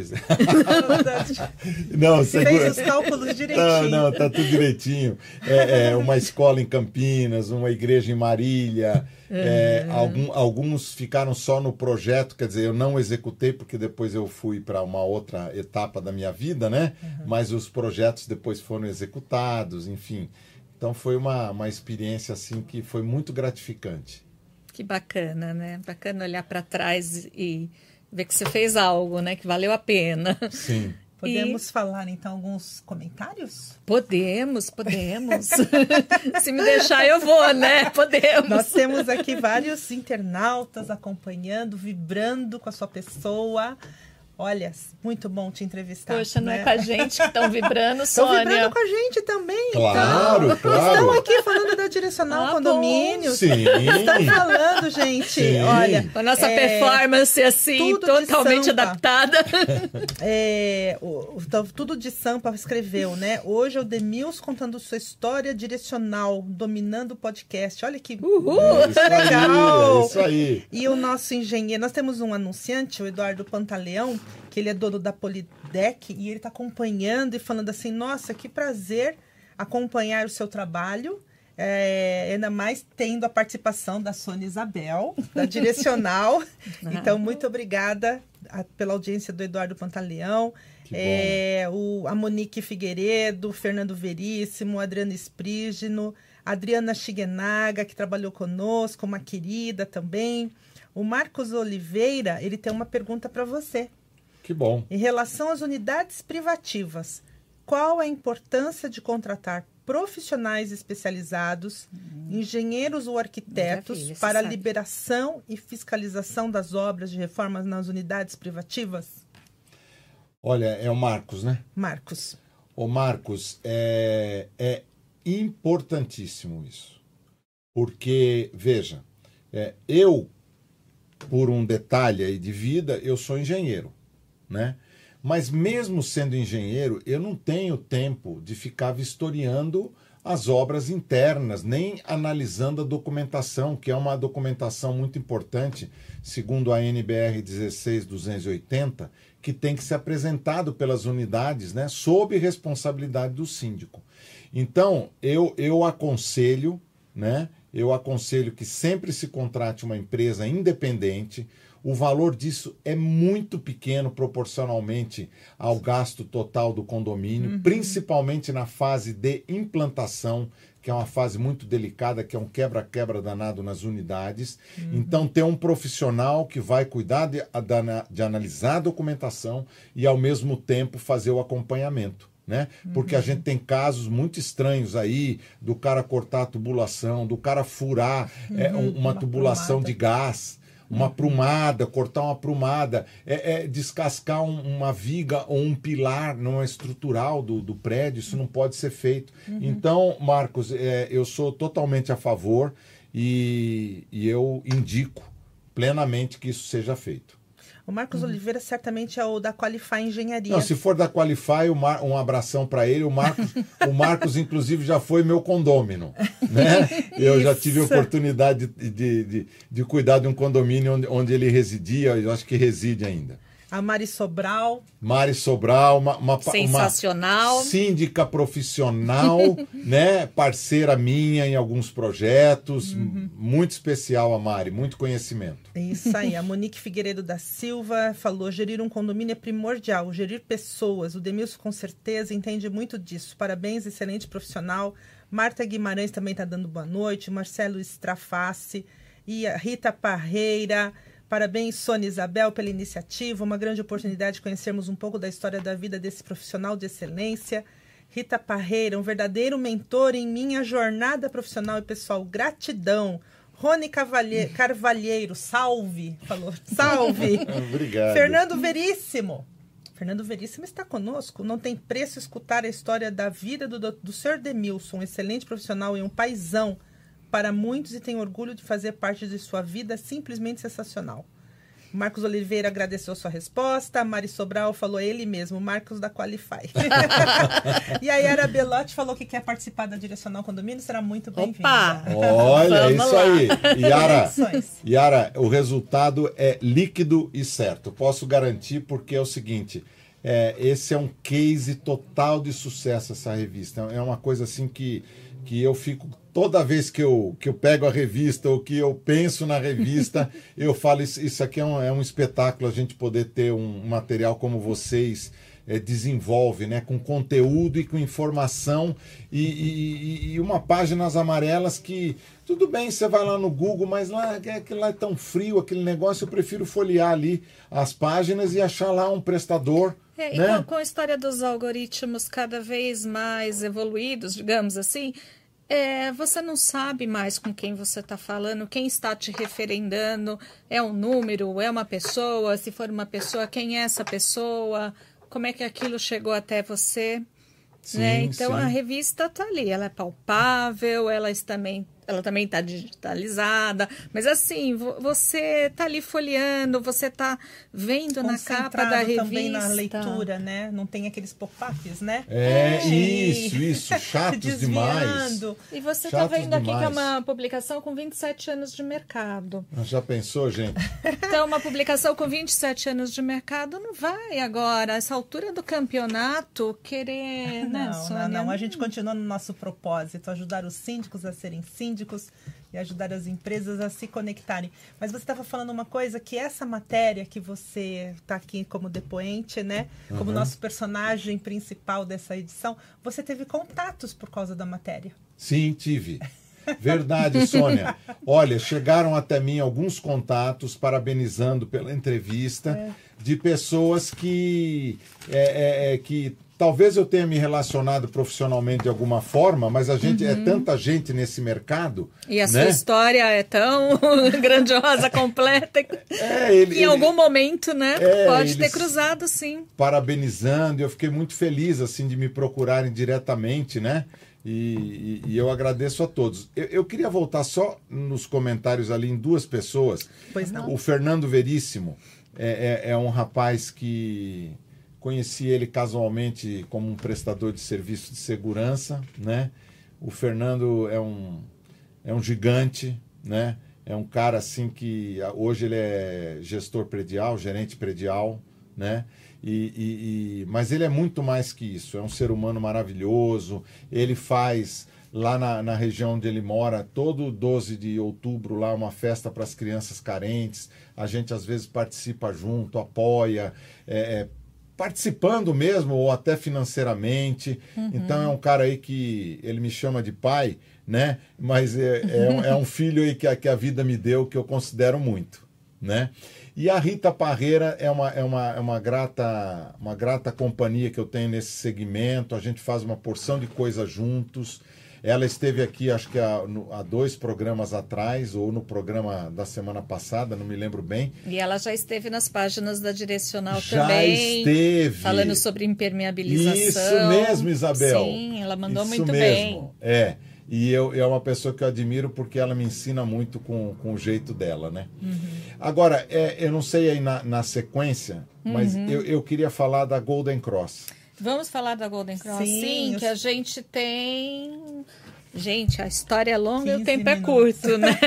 não, você fez os cálculos direitinho. Não, não, tá tudo direitinho. É, é uma escola em Campinas, uma igreja em Marília. É, uhum. algum, alguns ficaram só no projeto, quer dizer, eu não executei porque depois eu fui para uma outra etapa da minha vida, né? Uhum. Mas os projetos depois foram executados, enfim. Então foi uma, uma experiência assim que foi muito gratificante. Que bacana, né? Bacana olhar para trás e ver que você fez algo, né? Que valeu a pena. Sim. Podemos e... falar então alguns comentários? Podemos, podemos. Se me deixar, eu vou, né? Podemos. Nós temos aqui vários internautas acompanhando, vibrando com a sua pessoa. Olha, muito bom te entrevistar. Poxa, não é né? é com a gente que estão vibrando, Sônia. Estão vibrando com a gente também. Claro, então. claro. Estão aqui falando da Direcional ah, Condomínios. Sim. Estão falando, gente. Sim. Olha. A nossa é, performance, assim, totalmente adaptada. É, o, o, tudo de Sampa escreveu, né? Hoje é o Demils contando sua história direcional, dominando o podcast. Olha que Uhul. Isso legal. Aí, isso aí. E o nosso engenheiro, nós temos um anunciante, o Eduardo Pantaleão, que ele é dono da Polidec e ele está acompanhando e falando assim: nossa, que prazer acompanhar o seu trabalho. É, ainda mais tendo a participação da Sônia Isabel, da Direcional. então, muito obrigada a, pela audiência do Eduardo Pantaleão, é, o, a Monique Figueiredo, Fernando Veríssimo, Adriano Esprígino, Adriana Shigenaga, que trabalhou conosco, uma querida também. O Marcos Oliveira, ele tem uma pergunta para você. Que bom. Em relação às unidades privativas, qual a importância de contratar profissionais especializados, hum. engenheiros ou arquitetos para a liberação e fiscalização das obras de reformas nas unidades privativas? Olha, é o Marcos, né? Marcos. O Marcos, é, é importantíssimo isso. Porque, veja, é, eu, por um detalhe aí de vida, eu sou engenheiro né? Mas mesmo sendo engenheiro, eu não tenho tempo de ficar vistoriando as obras internas, nem analisando a documentação, que é uma documentação muito importante, segundo a NBR 16280, que tem que ser apresentado pelas unidades, né, sob responsabilidade do síndico. Então, eu, eu aconselho, né, eu aconselho que sempre se contrate uma empresa independente, o valor disso é muito pequeno proporcionalmente ao gasto total do condomínio, uhum. principalmente na fase de implantação, que é uma fase muito delicada, que é um quebra-quebra danado nas unidades. Uhum. Então, ter um profissional que vai cuidar de, de, analisar a documentação e, ao mesmo tempo, fazer o acompanhamento. Né? Porque uhum. a gente tem casos muito estranhos aí do cara cortar a tubulação, do cara furar é, uhum. uma, uma tubulação de gás uma prumada, cortar uma prumada, é, é descascar um, uma viga ou um pilar numa estrutural do, do prédio, isso não pode ser feito. Uhum. Então, Marcos, é, eu sou totalmente a favor e, e eu indico plenamente que isso seja feito. O Marcos uhum. Oliveira certamente é o da Qualify Engenharia. Não, se for da Qualify, um abração para ele. O Marcos, o Marcos, inclusive, já foi meu condômino. Né? Eu já tive a oportunidade de, de, de, de, cuidar de um condomínio onde, onde ele residia, eu acho que reside ainda. A Mari Sobral. Mari Sobral, uma, uma, Sensacional. uma síndica profissional, né? Parceira minha em alguns projetos. Uhum. Muito especial a Mari, muito conhecimento. Isso aí. A Monique Figueiredo da Silva falou: gerir um condomínio é primordial, gerir pessoas. O Demilson com certeza entende muito disso. Parabéns, excelente profissional. Marta Guimarães também está dando boa noite. Marcelo Straface e a Rita Parreira. Parabéns, Sônia Isabel, pela iniciativa. Uma grande oportunidade de conhecermos um pouco da história da vida desse profissional de excelência. Rita Parreira, um verdadeiro mentor em minha jornada profissional e pessoal. Gratidão. Rony Cavalhe... Carvalheiro, salve. Falou, salve. Obrigado. Fernando Veríssimo. Fernando Veríssimo está conosco. Não tem preço escutar a história da vida do, do Sr. Demilson, um excelente profissional e um paisão para muitos e tem orgulho de fazer parte de sua vida simplesmente sensacional. Marcos Oliveira agradeceu sua resposta. Mari Sobral falou ele mesmo, Marcos da Qualify. e a Yara Belotti falou que quer participar da Direcional Condomínio. Será muito bem-vinda. Olha, é isso lá. aí. Yara, Yara, o resultado é líquido e certo. Posso garantir porque é o seguinte... É, esse é um case total de sucesso, essa revista. É uma coisa assim que, que eu fico toda vez que eu, que eu pego a revista ou que eu penso na revista, eu falo: isso, isso aqui é um, é um espetáculo a gente poder ter um material como vocês. É, desenvolve, né, com conteúdo e com informação e, e, e, uma páginas amarelas que tudo bem, você vai lá no Google, mas lá é aquilo lá é tão frio, aquele negócio, eu prefiro folhear ali as páginas e achar lá um prestador. É, né? com, com a história dos algoritmos cada vez mais evoluídos, digamos assim, é, você não sabe mais com quem você está falando, quem está te referendando, é um número, é uma pessoa, se for uma pessoa, quem é essa pessoa, como é que aquilo chegou até você. Sim, né? Então sim. a revista está ali, ela é palpável, ela também ela também está digitalizada, mas assim, você está ali folheando, você está vendo na capa da revista. também na leitura, né? Não tem aqueles pop-ups, né? É, é, isso, isso, chatos demais. E você está vendo aqui demais. que é uma publicação com 27 anos de mercado. Ah, já pensou, gente? Então, uma publicação com 27 anos de mercado não vai agora, essa altura do campeonato, querer, não, né, Sônia? Não, não, a gente continua no nosso propósito, ajudar os síndicos a serem síndicos síndicos e ajudar as empresas a se conectarem. Mas você estava falando uma coisa que essa matéria que você está aqui como depoente, né, uhum. como nosso personagem principal dessa edição, você teve contatos por causa da matéria? Sim, tive. Verdade, Sônia. Olha, chegaram até mim alguns contatos parabenizando pela entrevista é. de pessoas que, é, é, é que Talvez eu tenha me relacionado profissionalmente de alguma forma, mas a gente é uhum. é tanta gente nesse mercado. E a né? sua história é tão grandiosa, completa, é, ele, que em ele, algum momento, né, é, pode ter cruzado, sim. Parabenizando, eu fiquei muito feliz assim de me procurarem diretamente, né? E, e, e eu agradeço a todos. Eu, eu, queria voltar só nos comentários ali em duas pessoas. Pois não. O Fernando Veríssimo é, é, é um rapaz que Conheci ele casualmente como um prestador de serviço de segurança, né? O Fernando é um, é um gigante, né? É um cara assim que hoje ele é gestor predial, gerente predial, né? E, e, e, mas ele é muito mais que isso. É um ser humano maravilhoso. Ele faz lá na, na região onde ele mora, todo 12 de outubro, lá uma festa para as crianças carentes. A gente às vezes participa junto, apoia, é, é, participando mesmo ou até financeiramente. Uhum. Então é um cara aí que ele me chama de pai, né? Mas é, é, um, é um filho aí que a, que a vida me deu que eu considero muito, né? E a Rita Parreira é uma, é uma, é uma, grata, uma grata companhia que eu tenho nesse segmento. A gente faz uma porção de coisas juntos. Ela esteve aqui, acho que há, no, há, dois programas atrás, ou no programa da semana passada, não me lembro bem. E ela já esteve nas páginas da Direcional já também. esteve. Falando sobre impermeabilização. Isso mesmo, Isabel. Sim, ela mandou Isso muito mesmo. bem. É. E eu, é uma pessoa que eu admiro porque ela me ensina muito com, com o jeito dela, né? Uhum. Agora, é, eu não sei aí na, na sequência, mas uhum. eu, eu queria falar da Golden Cross. Vamos falar da Golden Cross? Sim, Sim que a gente tem. Gente, a história é longa e o tempo minutos. é curto, né?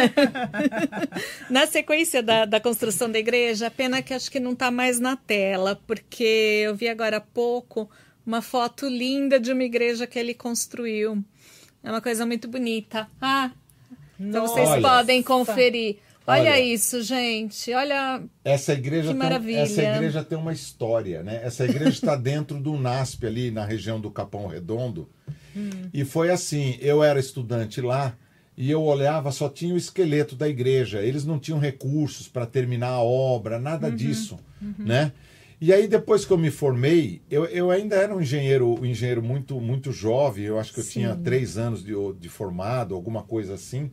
na sequência da, da construção da igreja, pena que acho que não está mais na tela, porque eu vi agora há pouco uma foto linda de uma igreja que ele construiu. É uma coisa muito bonita. Ah, então vocês podem conferir. Olha, Olha, isso, gente. Olha. Essa igreja, que maravilha. Tem, essa igreja tem uma história, né? Essa igreja está dentro do NASP, ali na região do Capão Redondo. Hum. E foi assim: eu era estudante lá e eu olhava, só tinha o esqueleto da igreja. Eles não tinham recursos para terminar a obra, nada uhum, disso, uhum. né? E aí, depois que eu me formei, eu, eu ainda era um engenheiro, um engenheiro muito, muito jovem, eu acho que eu Sim. tinha três anos de, de formado, alguma coisa assim.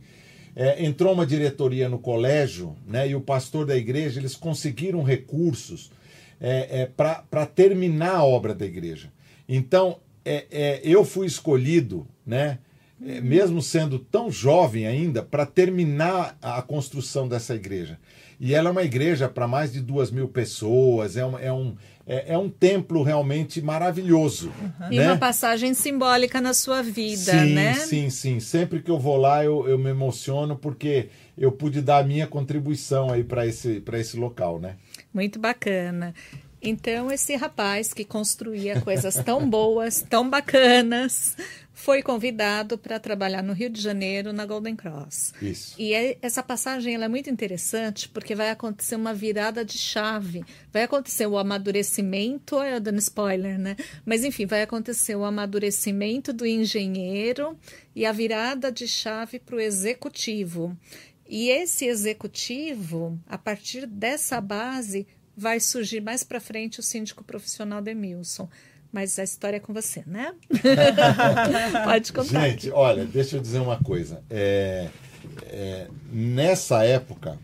É, entrou uma diretoria no colégio, né, e o pastor da igreja, eles conseguiram recursos é, é, para terminar a obra da igreja. Então, é, é, eu fui escolhido, né, é, mesmo sendo tão jovem ainda, para terminar a construção dessa igreja. E ela é uma igreja para mais de duas mil pessoas, é um, é um, é, é um templo realmente maravilhoso. Uhum. E uma passagem simbólica na sua vida, sim, né? Sim, sim. Sempre que eu vou lá, eu, eu me emociono porque eu pude dar a minha contribuição aí para esse, esse local, né? Muito bacana. Então, esse rapaz que construía coisas tão boas, tão bacanas, foi convidado para trabalhar no Rio de Janeiro, na Golden Cross. Isso. E é, essa passagem é muito interessante porque vai acontecer uma virada de chave. Vai acontecer o amadurecimento, eu dando spoiler, né? Mas enfim, vai acontecer o amadurecimento do engenheiro e a virada de chave para o executivo. E esse executivo, a partir dessa base, vai surgir mais para frente o síndico profissional Demilson. Mas a história é com você, né? Pode contar. Gente, olha, deixa eu dizer uma coisa. É, é, nessa época,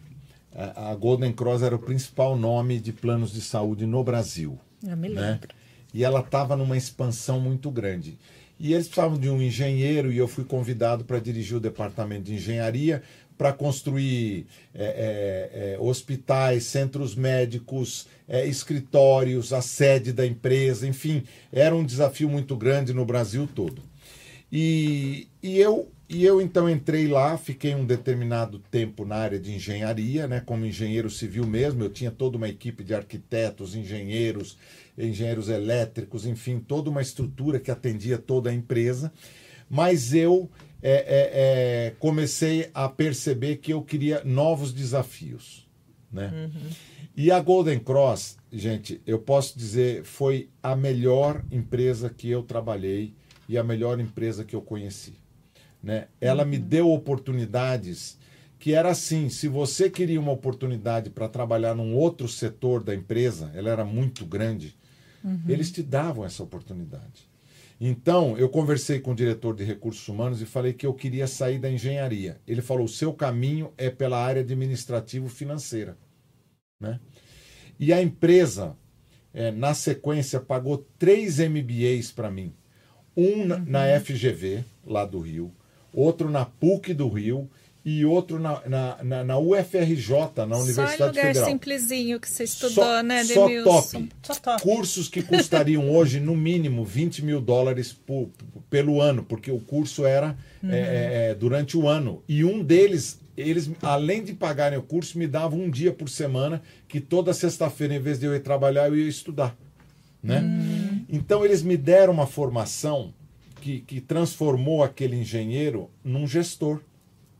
a, Golden Cross era o principal nome de planos de saúde no Brasil. Eu me né? lembro. Né? E ela estava numa expansão muito grande. E eles precisavam de um engenheiro e eu fui convidado para dirigir o departamento de engenharia para construir é, é, é, hospitais, centros médicos, é, escritórios, a sede da empresa, enfim, era um desafio muito grande no Brasil todo. E, e, eu, e eu então entrei lá, fiquei um determinado tempo na área de engenharia, né, como engenheiro civil mesmo, eu tinha toda uma equipe de arquitetos, engenheiros, engenheiros elétricos, enfim, toda uma estrutura que atendia toda a empresa, mas eu é, é, é, comecei a perceber que eu queria novos desafios. Né? Uhum. E a Golden Cross, gente, eu posso dizer, foi a melhor empresa que eu trabalhei e a melhor empresa que eu conheci. Né? Ela uhum. me deu oportunidades que era assim, se você queria uma oportunidade para trabalhar num outro setor da empresa, ela era muito grande, uhum. eles te davam essa oportunidade. Então, eu conversei com o diretor de recursos humanos e falei que eu queria sair da engenharia. Ele falou: o seu caminho é pela área administrativo-financeira. Né? E a empresa, é, na sequência, pagou três MBAs para mim. Um uhum. na FGV, lá do Rio, outro na PUC do Rio e outro na, na, na, na UFRJ, na Universidade Só lugar Federal. simplesinho que você estudou, só, né, só top. só top. Cursos que custariam hoje, no mínimo, 20 mil dólares por, pelo ano, porque o curso era uhum. é, é, é, durante o ano. E um deles, eles, além de pagarem o curso, me davam um dia por semana, que toda sexta-feira, em vez de eu ir trabalhar, eu ia estudar. Né? Uhum. Então, eles me deram uma formação que, que transformou aquele engenheiro num gestor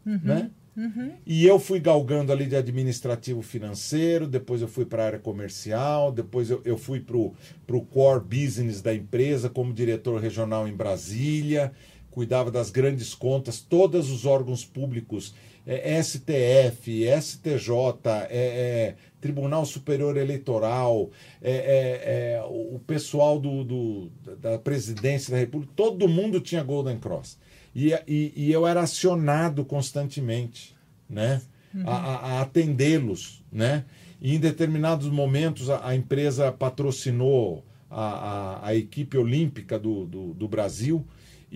uhum, né? Uhum. E eu fui galgando ali de administrativo financeiro, depois eu fui para a área comercial, depois eu, eu fui para o core business da empresa como diretor regional em Brasília, cuidava das grandes contas, todos os órgãos públicos, é, STF, STJ, é, é, Tribunal Superior Eleitoral, é, é, é, o pessoal do, do, da presidência da República, todo mundo tinha Golden Cross. E, e, e eu era acionado constantemente né? Uhum. a, a atendê-los. Né? E em determinados momentos a, a empresa patrocinou a, a, a, equipe olímpica do, do, do Brasil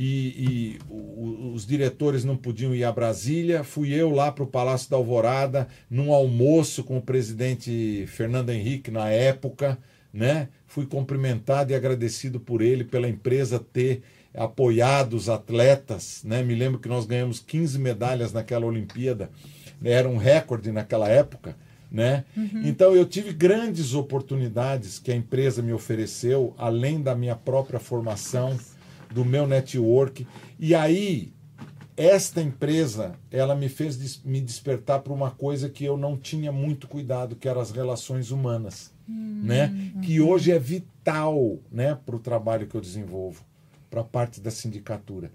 e, e os diretores não podiam ir a Brasília. Fui eu lá para o Palácio da Alvorada, num almoço com o presidente Fernando Henrique na época. Né? Fui cumprimentado e agradecido por ele, pela empresa ter apoiado os atletas, né? Me lembro que nós ganhamos 15 medalhas naquela Olimpíada, era um recorde naquela época, né? Uhum. Então eu tive grandes oportunidades que a empresa me ofereceu, além da minha própria formação, do meu network. E aí esta empresa, ela me fez des me despertar para uma coisa que eu não tinha muito cuidado, que eram as relações humanas, uhum. né? Que hoje é vital, né, para o trabalho que eu desenvolvo para parte da sindicatura.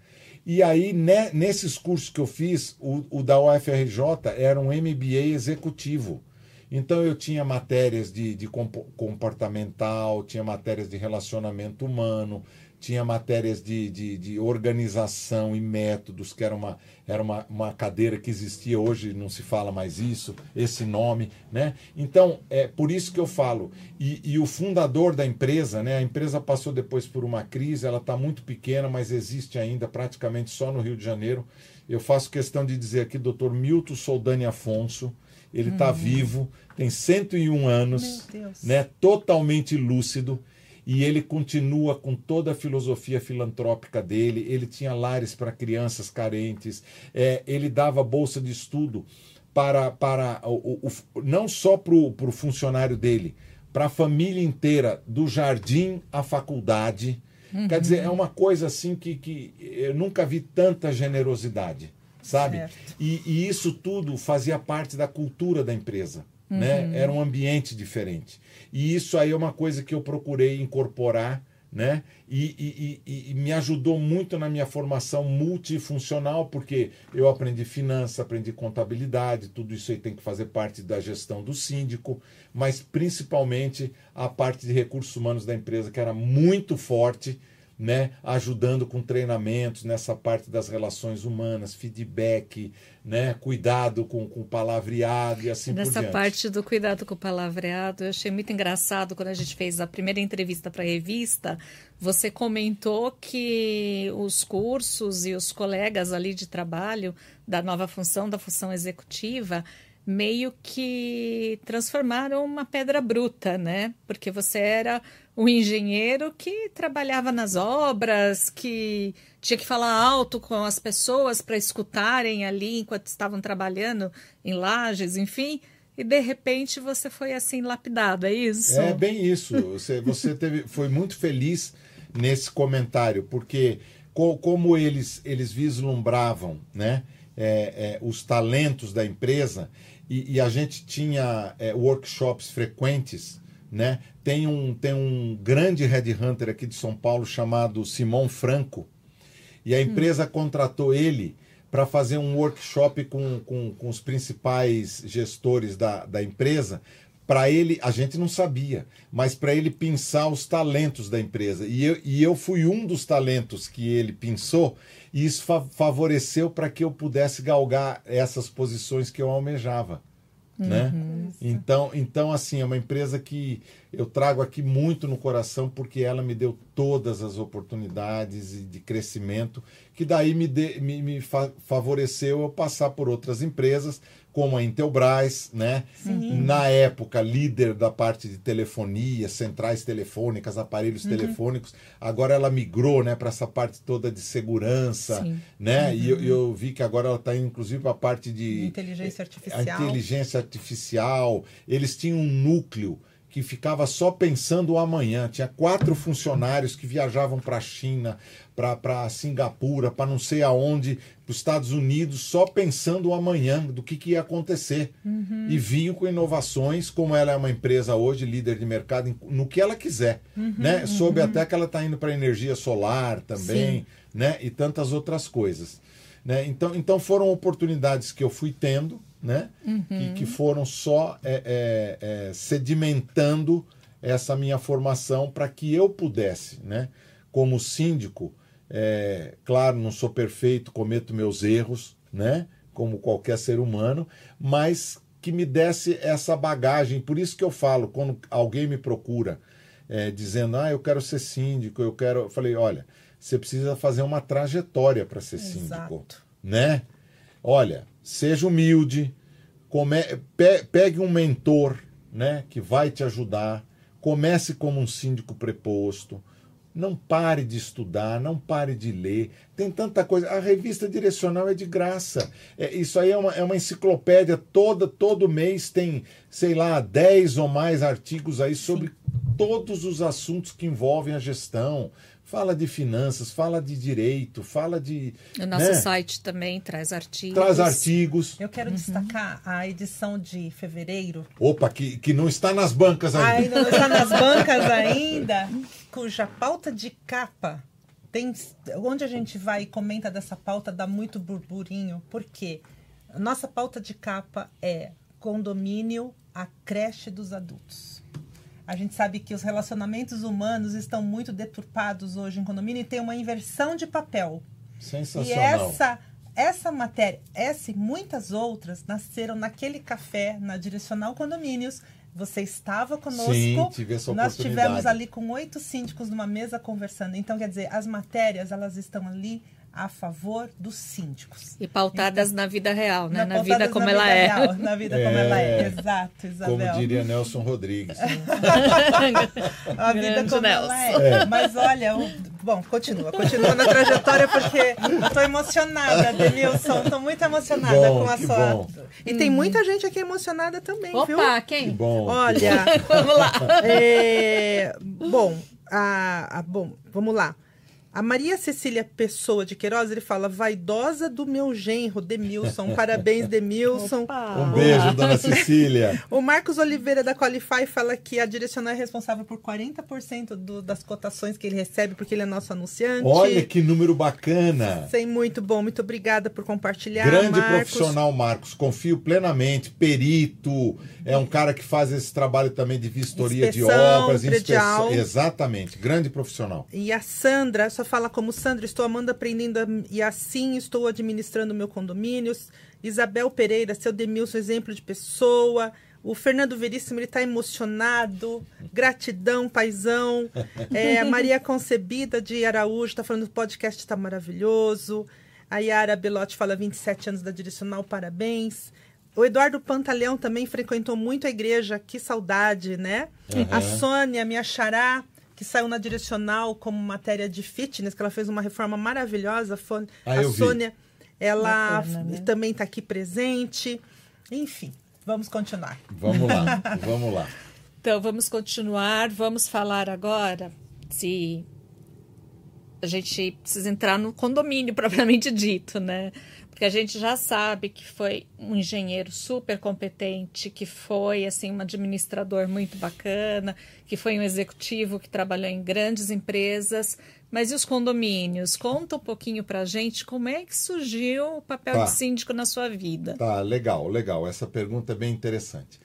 E aí, né, nesses cursos que eu fiz, o, o da UFRJ era um MBA executivo. Então eu tinha matérias de, de comportamental, tinha matérias de relacionamento humano, tinha matérias de, de, de, organização e métodos, que era, uma, era uma, uma cadeira que existia, hoje não se fala mais isso, esse nome. Né? Então, é por isso que eu falo. E, e o fundador da empresa, né, a empresa passou depois por uma crise, ela está muito pequena, mas existe ainda praticamente só no Rio de Janeiro. Eu faço questão de dizer aqui, doutor Milton Soldani Afonso, ele está uhum. vivo, tem 101 anos, né, totalmente lúcido e ele continua com toda a filosofia filantrópica dele. Ele tinha lares para crianças carentes, é, ele dava bolsa de estudo para, para o, o, não só para o funcionário dele, para a família inteira, do jardim à faculdade. Uhum. Quer dizer, é uma coisa assim que, que eu nunca vi tanta generosidade, sabe? E, e, isso tudo fazia parte da cultura da empresa. Né? Uhum. Né? Era um ambiente diferente. E isso aí é uma coisa que eu procurei incorporar, né? E, e, e, me ajudou muito na minha formação multifuncional, porque eu aprendi finança, aprendi contabilidade, tudo isso aí tem que fazer parte da gestão do síndico, mas principalmente a parte de recursos humanos da empresa, que era muito forte né, ajudando com treinamentos nessa parte das relações humanas, feedback, né, cuidado com, com o palavreado e assim Nessa por diante. parte do cuidado com o palavreado, eu achei muito engraçado quando a gente fez a primeira entrevista para a revista, você comentou que os cursos e os colegas ali de trabalho da nova função, da função executiva, meio que transformaram uma pedra bruta, né? Porque você era um engenheiro que trabalhava nas obras, que tinha que falar alto com as pessoas para escutarem ali enquanto estavam trabalhando em lajes, enfim. E de repente você foi assim lapidado, é isso? É bem isso. Você, você teve, foi muito feliz nesse comentário, porque co, como eles, eles vislumbravam né, é, é, os talentos da empresa, e, e a gente tinha é, workshops frequentes, né? Tem um, tem um grande headhunter aqui de São Paulo chamado Simão Franco, e a empresa hum. contratou ele para fazer um workshop com, com, com os principais gestores da, da empresa, para ele, a gente não sabia, mas para ele pensar os talentos da empresa. E eu, e eu fui um dos talentos que ele pensou, e isso fa favoreceu para que eu pudesse galgar essas posições que eu almejava. Né? Uhum, então, então, assim, é uma empresa que eu trago aqui muito no coração porque ela me deu todas as oportunidades de crescimento que daí me, de, me, me favoreceu eu passar por outras empresas como a Intelbras, né? Sim. Na época, líder da parte de telefonia, centrais telefônicas, aparelhos uhum. telefônicos. Agora ela migrou, né, para essa parte toda de segurança, Sim. né? Uhum. E eu, eu, vi que agora ela está inclusive para a parte de inteligência artificial. A inteligência artificial. Eles tinham um núcleo que ficava só pensando o amanhã. Tinha quatro funcionários que viajavam para a China, para Singapura, para não sei aonde, para os Estados Unidos, só pensando o amanhã, do que, que ia acontecer. Uhum. E vinham com inovações, como ela é uma empresa hoje, líder de mercado, no que ela quiser. Uhum, né? Soube uhum. até que ela está indo para energia solar também, né? e tantas outras coisas. Né? Então, então foram oportunidades que eu fui tendo, né? Uhum. Que, que foram só é, é, é, sedimentando essa minha formação para que eu pudesse, né? como síndico, é, claro, não sou perfeito, cometo meus erros, né? como qualquer ser humano, mas que me desse essa bagagem. Por isso que eu falo, quando alguém me procura é, dizendo, ah, eu quero ser síndico, eu quero. Eu falei, olha, você precisa fazer uma trajetória para ser Exato. síndico. Né? Olha, seja humilde, come, pe, pegue um mentor né, que vai te ajudar, comece como um síndico preposto, não pare de estudar, não pare de ler. Tem tanta coisa. A revista direcional é de graça. É, isso aí é uma, é uma enciclopédia. Toda, todo mês tem, sei lá, 10 ou mais artigos aí sobre todos os assuntos que envolvem a gestão fala de finanças, fala de direito, fala de. O nosso né? site também traz artigos. Traz artigos. Eu quero uhum. destacar a edição de fevereiro. Opa, que, que não está nas bancas ainda. Ainda não está nas bancas ainda, cuja pauta de capa tem. Onde a gente vai e comenta dessa pauta dá muito burburinho, porque nossa pauta de capa é condomínio, a creche dos adultos. A gente sabe que os relacionamentos humanos estão muito deturpados hoje em condomínio e tem uma inversão de papel. Sensacional. E essa, essa matéria, essa e muitas outras nasceram naquele café na Direcional Condomínios. Você estava conosco. Sim, tive essa Nós tivemos ali com oito síndicos numa mesa conversando. Então, quer dizer, as matérias, elas estão ali a favor dos síndicos. E pautadas na vida real, né? Na, pautadas vida como na ela vida é. real, na vida como ela é. É. Exato, Isabel. Como diria Nelson Rodrigues. a vida Grande como Nelson. ela é. Mas olha, o- bom, continua, continua na trajetória porque eu tô emocionada, Denilson, tô muito emocionada bom, com a que sua. bom. E tem muita gente aqui emocionada também, viu? Opa, Que quem? bom. Olha, Vamos lá. é, bom, a, a- bom, vamos lá. A Maria Cecília Pessoa de Queiroz, ele fala, vaidosa do meu genro, Demilson. Parabéns, Demilson. Opa. Um beijo, dona Cecília. O Marcos Oliveira da Qualify fala que a direcional é responsável por 40% do, das cotações que ele recebe, porque ele é nosso anunciante. Olha que número bacana. Sei muito bom, muito obrigada por compartilhar. Grande Marcos. profissional, Marcos. Confio plenamente. Perito. É um cara que faz esse trabalho também de vistoria de Inspeção obras. predial. Exatamente. Grande profissional. E a Sandra só fala como Sandra, estou amando, aprendendo a- e assim estou administrando meu condomínio. Isabel Pereira, seu Demilson, exemplo de pessoa. O Fernando Veríssimo, ele está emocionado. Gratidão, paizão. É, a Maria Concebida de Araújo está falando que o podcast está maravilhoso. A Yara Belotti fala 27 anos da Direcional, parabéns. O Eduardo Pantaleão também frequentou muito a igreja, que saudade, né? A Sônia, minha xará, que saiu na Direcional como matéria de fitness, que ela fez uma reforma maravilhosa. Ah, a vi. Sônia, ela Bacana, né? também está aqui presente. Enfim, vamos continuar. Vamos lá. Vamos lá. Então vamos continuar, vamos falar agora se a gente precisa entrar no condomínio propriamente dito, né? Porque a gente já sabe que foi um engenheiro super competente, que foi assim um administrador muito bacana, que foi um executivo que trabalhou em grandes empresas. Mas e os condomínios? Conta um pouquinho pra gente como é que surgiu o papel Tá. de síndico na sua vida. Tá, legal, legal. Essa pergunta é bem interessante.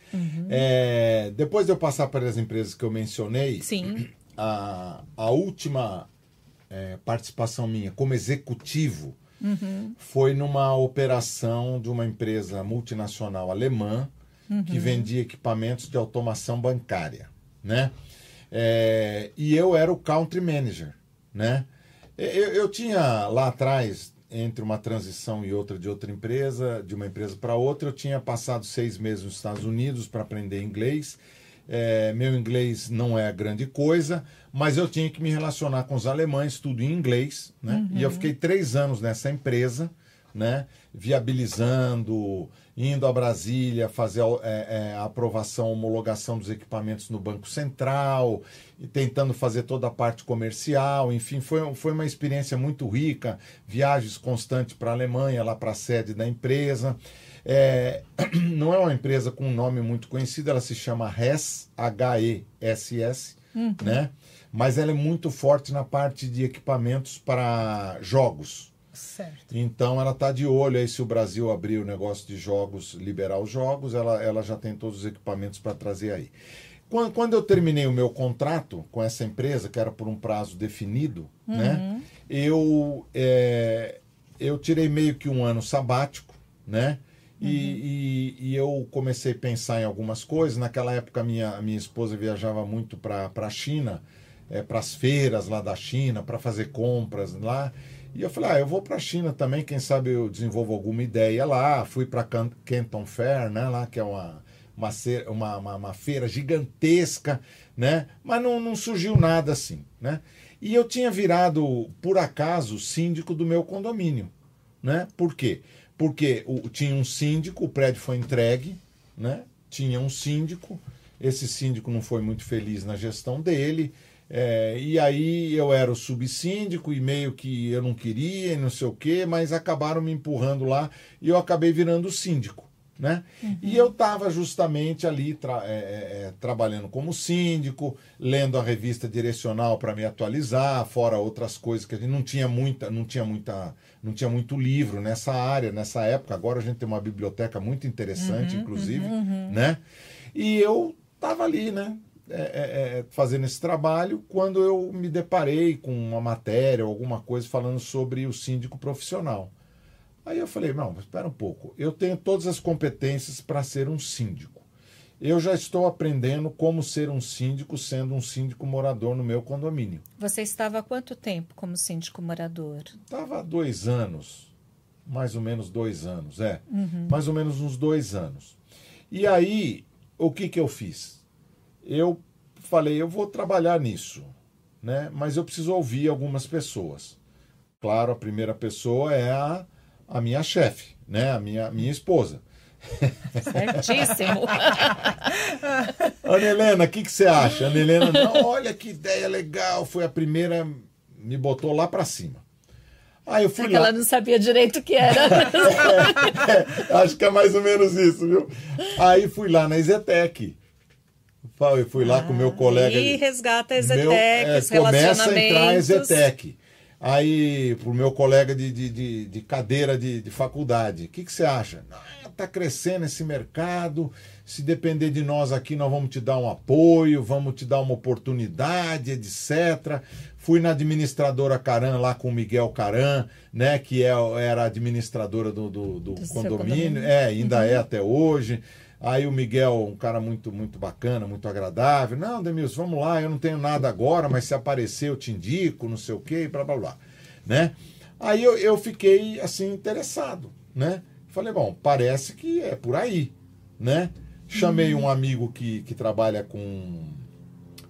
É, depois de eu passar pelas empresas que eu mencionei, Sim. a, a última é, participação minha como executivo foi numa operação de uma empresa multinacional alemã que vendia equipamentos de automação bancária, né? É, e eu era o country manager, né? Eu, eu tinha lá atrás, entre uma transição e outra de outra empresa, de uma empresa para outra, eu tinha passado seis meses nos Estados Unidos para aprender inglês. É, meu inglês não é grande coisa, mas eu tinha que me relacionar com os alemães, tudo em inglês, né? E eu fiquei três anos nessa empresa, né? Viabilizando, indo a Brasília fazer é, é, a aprovação, homologação dos equipamentos no Banco Central, e tentando fazer toda a parte comercial, enfim, foi, foi uma experiência muito rica, viagens constantes para a Alemanha, lá para a sede da empresa. É, não é uma empresa com um nome muito conhecido, ela se chama HES, H-E-S-S, né? Mas ela é muito forte na parte de equipamentos para jogos. Certo. Então ela está de olho aí se o Brasil abrir o negócio de jogos, liberar os jogos, ela, ela já tem todos os equipamentos para trazer aí. Quando, quando eu terminei o meu contrato com essa empresa, que era por um prazo definido, né? Eu, é, eu tirei meio que um ano sabático, né? E, e, e eu comecei a pensar em algumas coisas. Naquela época, minha, minha esposa viajava muito para a China, é, para as feiras lá da China, para fazer compras lá. E eu falei, ah, eu vou para a China também, quem sabe eu desenvolvo alguma ideia lá. Fui para Canton Fair, né, lá que é uma, uma, uma, uma, uma feira gigantesca, né? Mas não, não surgiu nada assim, né? E eu tinha virado, por acaso, síndico do meu condomínio, né? Por quê? Porque o, tinha um síndico, o prédio foi entregue, né? Tinha um síndico, esse síndico não foi muito feliz na gestão dele, é, e aí eu era o subsíndico e meio que eu não queria e não sei o quê, mas acabaram me empurrando lá e eu acabei virando síndico. Né? E eu estava justamente ali tra- é, é, é, trabalhando como síndico, lendo a revista direcional para me atualizar, fora outras coisas que a gente não tinha muita, não tinha muita, não tinha muito livro nessa área, nessa época. Agora a gente tem uma biblioteca muito interessante, inclusive, né? E eu estava ali, né? é, é, é, fazendo esse trabalho quando eu me deparei com uma matéria ou alguma coisa falando sobre o síndico profissional. Aí eu falei, não, espera um pouco, eu tenho todas as competências para ser um síndico. Eu já estou aprendendo como ser um síndico, sendo um síndico morador no meu condomínio. Você estava há quanto tempo como síndico morador? Estava há dois anos, mais ou menos dois anos, é. Uhum. Mais ou menos uns dois anos. E aí, o que, que eu fiz? Eu falei, eu vou trabalhar nisso, né? mas eu preciso ouvir algumas pessoas. Claro, a primeira pessoa é a, a minha chefe, né? a minha, minha esposa. Certíssimo. Ana Helena, o que, que você acha? Ana Helena, não, olha que ideia legal, foi a primeira, me botou lá para cima. Aí eu fui Porque lá. ela não sabia direito o que era. é, é, acho que é mais ou menos isso, viu? Aí fui lá na Ezetec. Eu fui lá ah, com meu colega. E resgata a Ezetec, meu, é, Começa a entrar a Ezetec. Aí, pro meu colega de, de, de, de cadeira de, de faculdade, o que, que você acha? Está crescendo esse mercado, se depender de nós aqui, nós vamos te dar um apoio, vamos te dar uma oportunidade, etc. Fui na administradora Caran lá com o Miguel Caran, né, que é, era administradora do, do, do, do condomínio, condomínio, é, ainda é uhum. é até hoje. Aí o Miguel, um cara muito muito bacana, muito agradável. Não, Demilson, vamos lá, eu não tenho nada agora, mas se aparecer eu te indico, não sei o quê, blá blá blá. Né? Aí eu, eu fiquei assim interessado, né? Falei, bom, parece que é por aí, né? Chamei um amigo que, que trabalha com,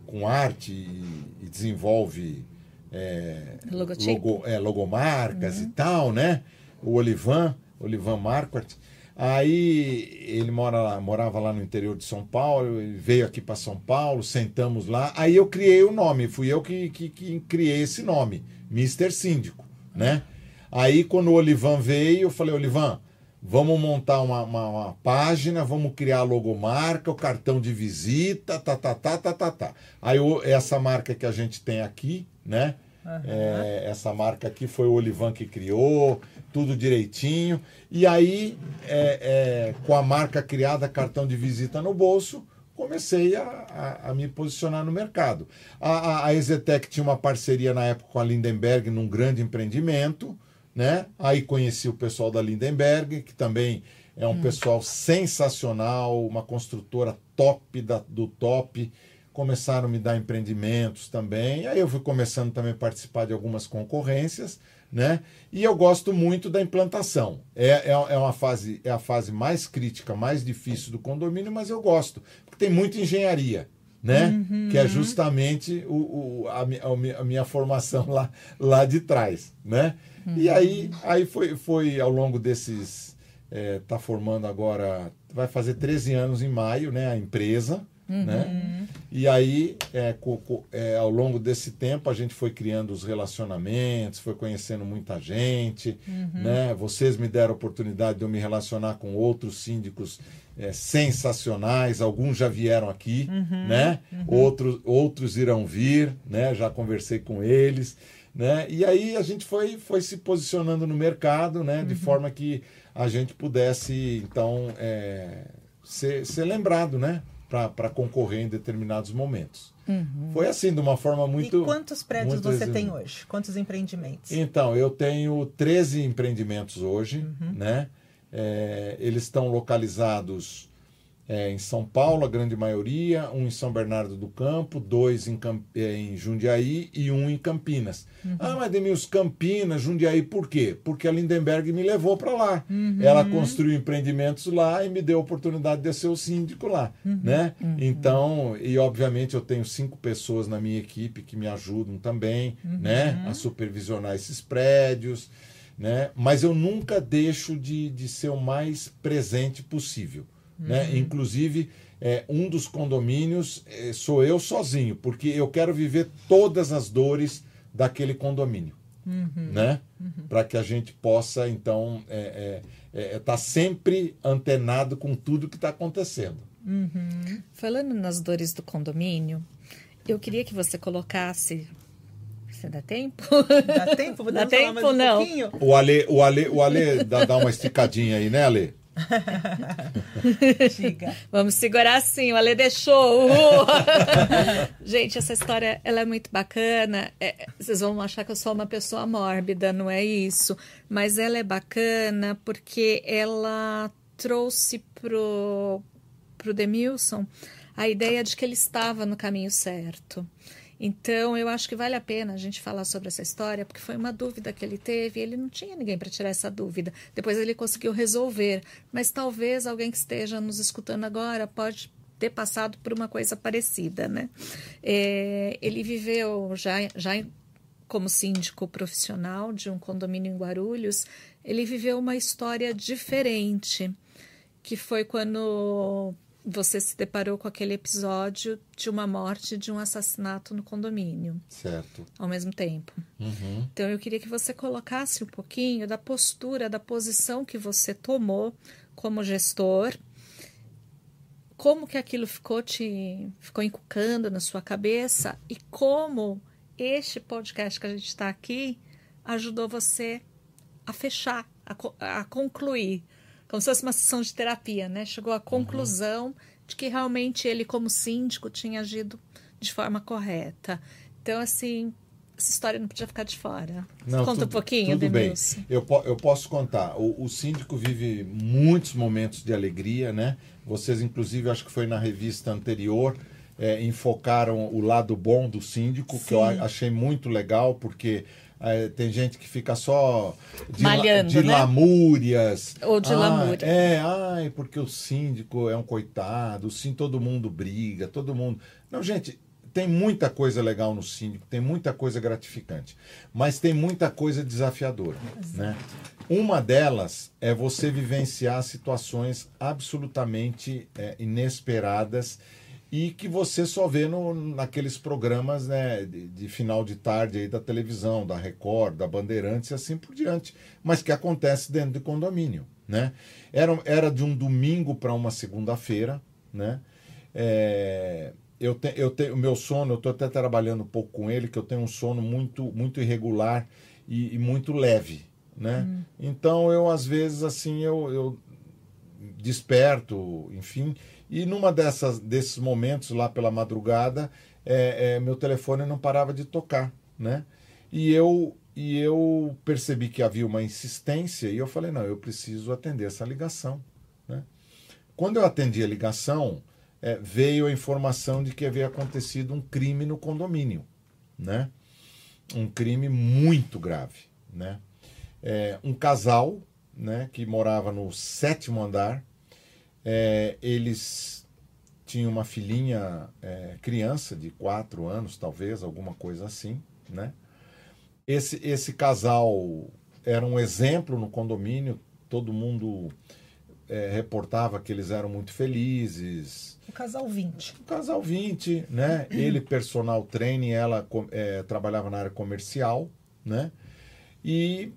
com arte e, e desenvolve é, logo, é, logomarcas uhum. e tal, né? O Olivan, Olivan Marquardt. Aí ele mora morava lá no interior de São Paulo, ele veio aqui para São Paulo, sentamos lá. Aí eu criei o nome, fui eu que, que, que criei esse nome, Mister Síndico, né? Aí quando o Olivan veio, eu falei, Olivan, vamos montar uma, uma, uma, página, vamos criar a logomarca, o cartão de visita, tá, tá, tá, tá, tá, tá. Aí essa marca que a gente tem aqui, né? Uhum. É, essa marca aqui foi o Olivan que criou tudo direitinho. E aí, é, é, com a marca criada, cartão de visita no bolso, comecei a, a, a me posicionar no mercado. A, a, a Exetec tinha uma parceria na época com a Lindenberg num grande empreendimento, né? Aí conheci o pessoal da Lindenberg, que também é um hum. pessoal sensacional, uma construtora top da, do top. Começaram a me dar empreendimentos também. Aí eu fui começando também a participar de algumas concorrências né? E eu gosto muito da implantação. É, é, é, uma fase, é a fase mais crítica, mais difícil do condomínio, mas eu gosto, porque tem muita engenharia. Né? Uhum. Que é justamente o, o a, a, minha formação lá, lá de trás. Né? Uhum. E aí, aí foi, foi ao longo desses. Está é, tá formando agora. Vai fazer 13 anos em maio, né? A empresa. Uhum. Né? E aí, é, é, ao longo desse tempo, a gente foi criando os relacionamentos, foi conhecendo muita gente. Uhum. Né? Vocês me deram a oportunidade de eu me relacionar com outros síndicos é, sensacionais. Alguns já vieram aqui, uhum. né? Uhum. Outros, outros irão vir, né? Já conversei com eles. Né? E aí a gente foi, foi se posicionando no mercado, né? De uhum. forma que a gente pudesse, então, é, ser, ser lembrado, né? para concorrer em determinados momentos. Uhum. Foi assim, de uma forma muito. E quantos prédios você tem hoje? Quantos empreendimentos? Então, eu tenho 13 empreendimentos hoje, uhum. né? É, eles estão localizados é, em São Paulo, a grande maioria, um em São Bernardo do Campo, dois em, Camp... É, em Jundiaí e um em Campinas. Uhum. Ah, mas Demils, Campinas, Jundiaí, por quê? Porque a Lindenberg me levou para lá. Uhum. Ela construiu empreendimentos lá e me deu a oportunidade de ser o síndico lá, uhum. né? Uhum. Então, e obviamente eu tenho cinco pessoas na minha equipe que me ajudam também, uhum. né? A supervisionar esses prédios, né? Mas eu nunca deixo de, de ser o mais presente possível. Né? Uhum. Inclusive, é, um dos condomínios é, sou eu sozinho, porque eu quero viver todas as dores daquele condomínio. Uhum. Né? Uhum. Para que a gente possa, então, estar é, é, é, tá sempre antenado com tudo que está acontecendo. Uhum. Falando nas dores do condomínio, eu queria que você colocasse você dá tempo? Dá tempo? Dá tempo, um não. O Ale, o Ale, o Ale dá, dá uma esticadinha aí, né, Ale? Vamos segurar assim, o Ale deixou. Gente, essa história ela é muito bacana. É, vocês vão achar que eu sou uma pessoa mórbida, não é isso. Mas ela é bacana porque ela trouxe pro, pro Demilson a ideia de que ele estava no caminho certo. Então, eu acho que vale a pena a gente falar sobre essa história, porque foi uma dúvida que ele teve e ele não tinha ninguém para tirar essa dúvida. Depois ele conseguiu resolver, mas talvez alguém que esteja nos escutando agora pode ter passado por uma coisa parecida, né? É, ele viveu já, já como síndico profissional de um condomínio em Guarulhos, ele viveu uma história diferente, que foi quando você se deparou com aquele episódio de uma morte, de um assassinato no condomínio. Certo. Ao mesmo tempo. Uhum. Então eu queria que você colocasse um pouquinho da postura, da posição que você tomou como gestor, como que aquilo ficou te ficou encucando na sua cabeça e como este podcast que a gente está aqui ajudou você a fechar, a, a concluir como se fosse uma sessão de terapia, né? Chegou à conclusão uhum. de que realmente ele, como síndico, tinha agido de forma correta. Então, assim, essa história não podia ficar de fora. Não, Conta tudo, um pouquinho, tudo bem. Eu, eu posso contar. O, o, síndico vive muitos momentos de alegria, né? Vocês, inclusive, acho que foi na revista anterior, é, enfocaram o lado bom do síndico, Sim. que eu achei muito legal, porque tem gente que fica só de, Malhando, de né? lamúrias. Ou de ah, lamúria. É, ai, porque o síndico é um coitado, sim, todo mundo briga, todo mundo. Não, gente, tem muita coisa legal no síndico, tem muita coisa gratificante, mas tem muita coisa desafiadora, né? Uma delas é você vivenciar situações absolutamente é, inesperadas e que você só vê no, naqueles programas né, de, de, final de tarde aí da televisão, da Record, da Bandeirantes e assim por diante, mas que acontece dentro do condomínio. Né? Era, era de um domingo para uma segunda-feira. Né? É, eu te, eu tenho o meu sono, eu estou até trabalhando um pouco com ele, que eu tenho um sono muito, muito irregular e, e muito leve. Né? Hum. Então eu às vezes assim eu, eu desperto, enfim, e numa dessas, desses momentos, lá pela madrugada, é, é, meu telefone não parava de tocar, né? E eu, e eu percebi que havia uma insistência e eu falei, não, eu preciso atender essa ligação, né? Quando eu atendi a ligação, é, veio a informação de que havia acontecido um crime no condomínio, né? Um crime muito grave, né? É, um casal, né, que morava no sétimo andar, é, eles tinham uma filhinha é, criança de quatro anos, talvez, alguma coisa assim, né? Esse, esse casal era um exemplo no condomínio, todo mundo é, reportava que eles eram muito felizes. O casal 20. O casal 20, né? Ele personal training, ela é, trabalhava na área comercial, né? E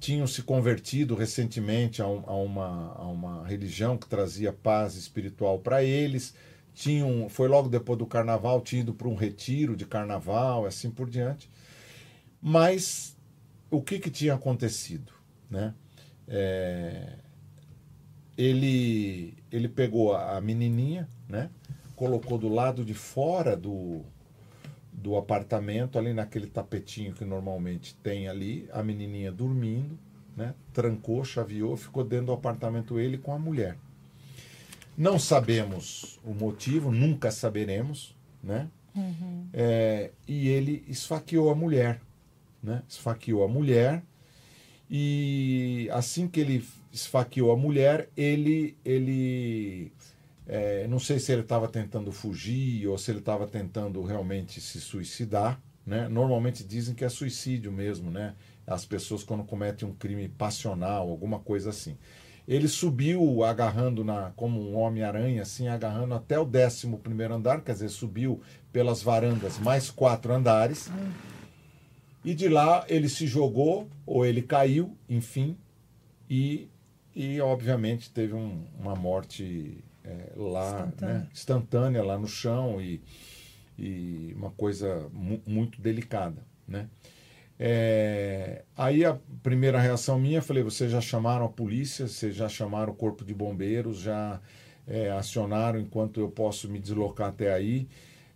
tinham se convertido recentemente a, um, a, uma, a uma religião que trazia paz espiritual para eles. Tinham, foi logo depois do carnaval, tinham ido para um retiro de carnaval, assim por diante. Mas o que, que tinha acontecido? Né? É, ele, ele pegou a menininha, né? colocou do lado de fora do, do apartamento, ali naquele tapetinho que normalmente tem ali, a menininha dormindo, né? Trancou, chaveou, ficou dentro do apartamento ele com a mulher. Não sabemos o motivo, nunca saberemos, né? Uhum. É, e ele esfaqueou a mulher, né? Esfaqueou a mulher e assim que ele esfaqueou a mulher, ele ele é, não sei se ele estava tentando fugir ou se ele estava tentando realmente se suicidar. Né? Normalmente dizem que é suicídio mesmo, né? As pessoas quando cometem um crime passional, alguma coisa assim. Ele subiu agarrando na como um homem-aranha, assim, agarrando até o décimo primeiro andar, quer dizer, subiu pelas varandas mais quatro andares. E de lá ele se jogou, ou ele caiu, enfim, e, e obviamente teve um, uma morte é, lá, instantânea. Né, instantânea lá no chão e, e uma coisa mu muito delicada, né? É, aí a primeira reação minha, falei, vocês já chamaram a polícia, vocês já chamaram o corpo de bombeiros, já é, acionaram enquanto eu posso me deslocar até aí.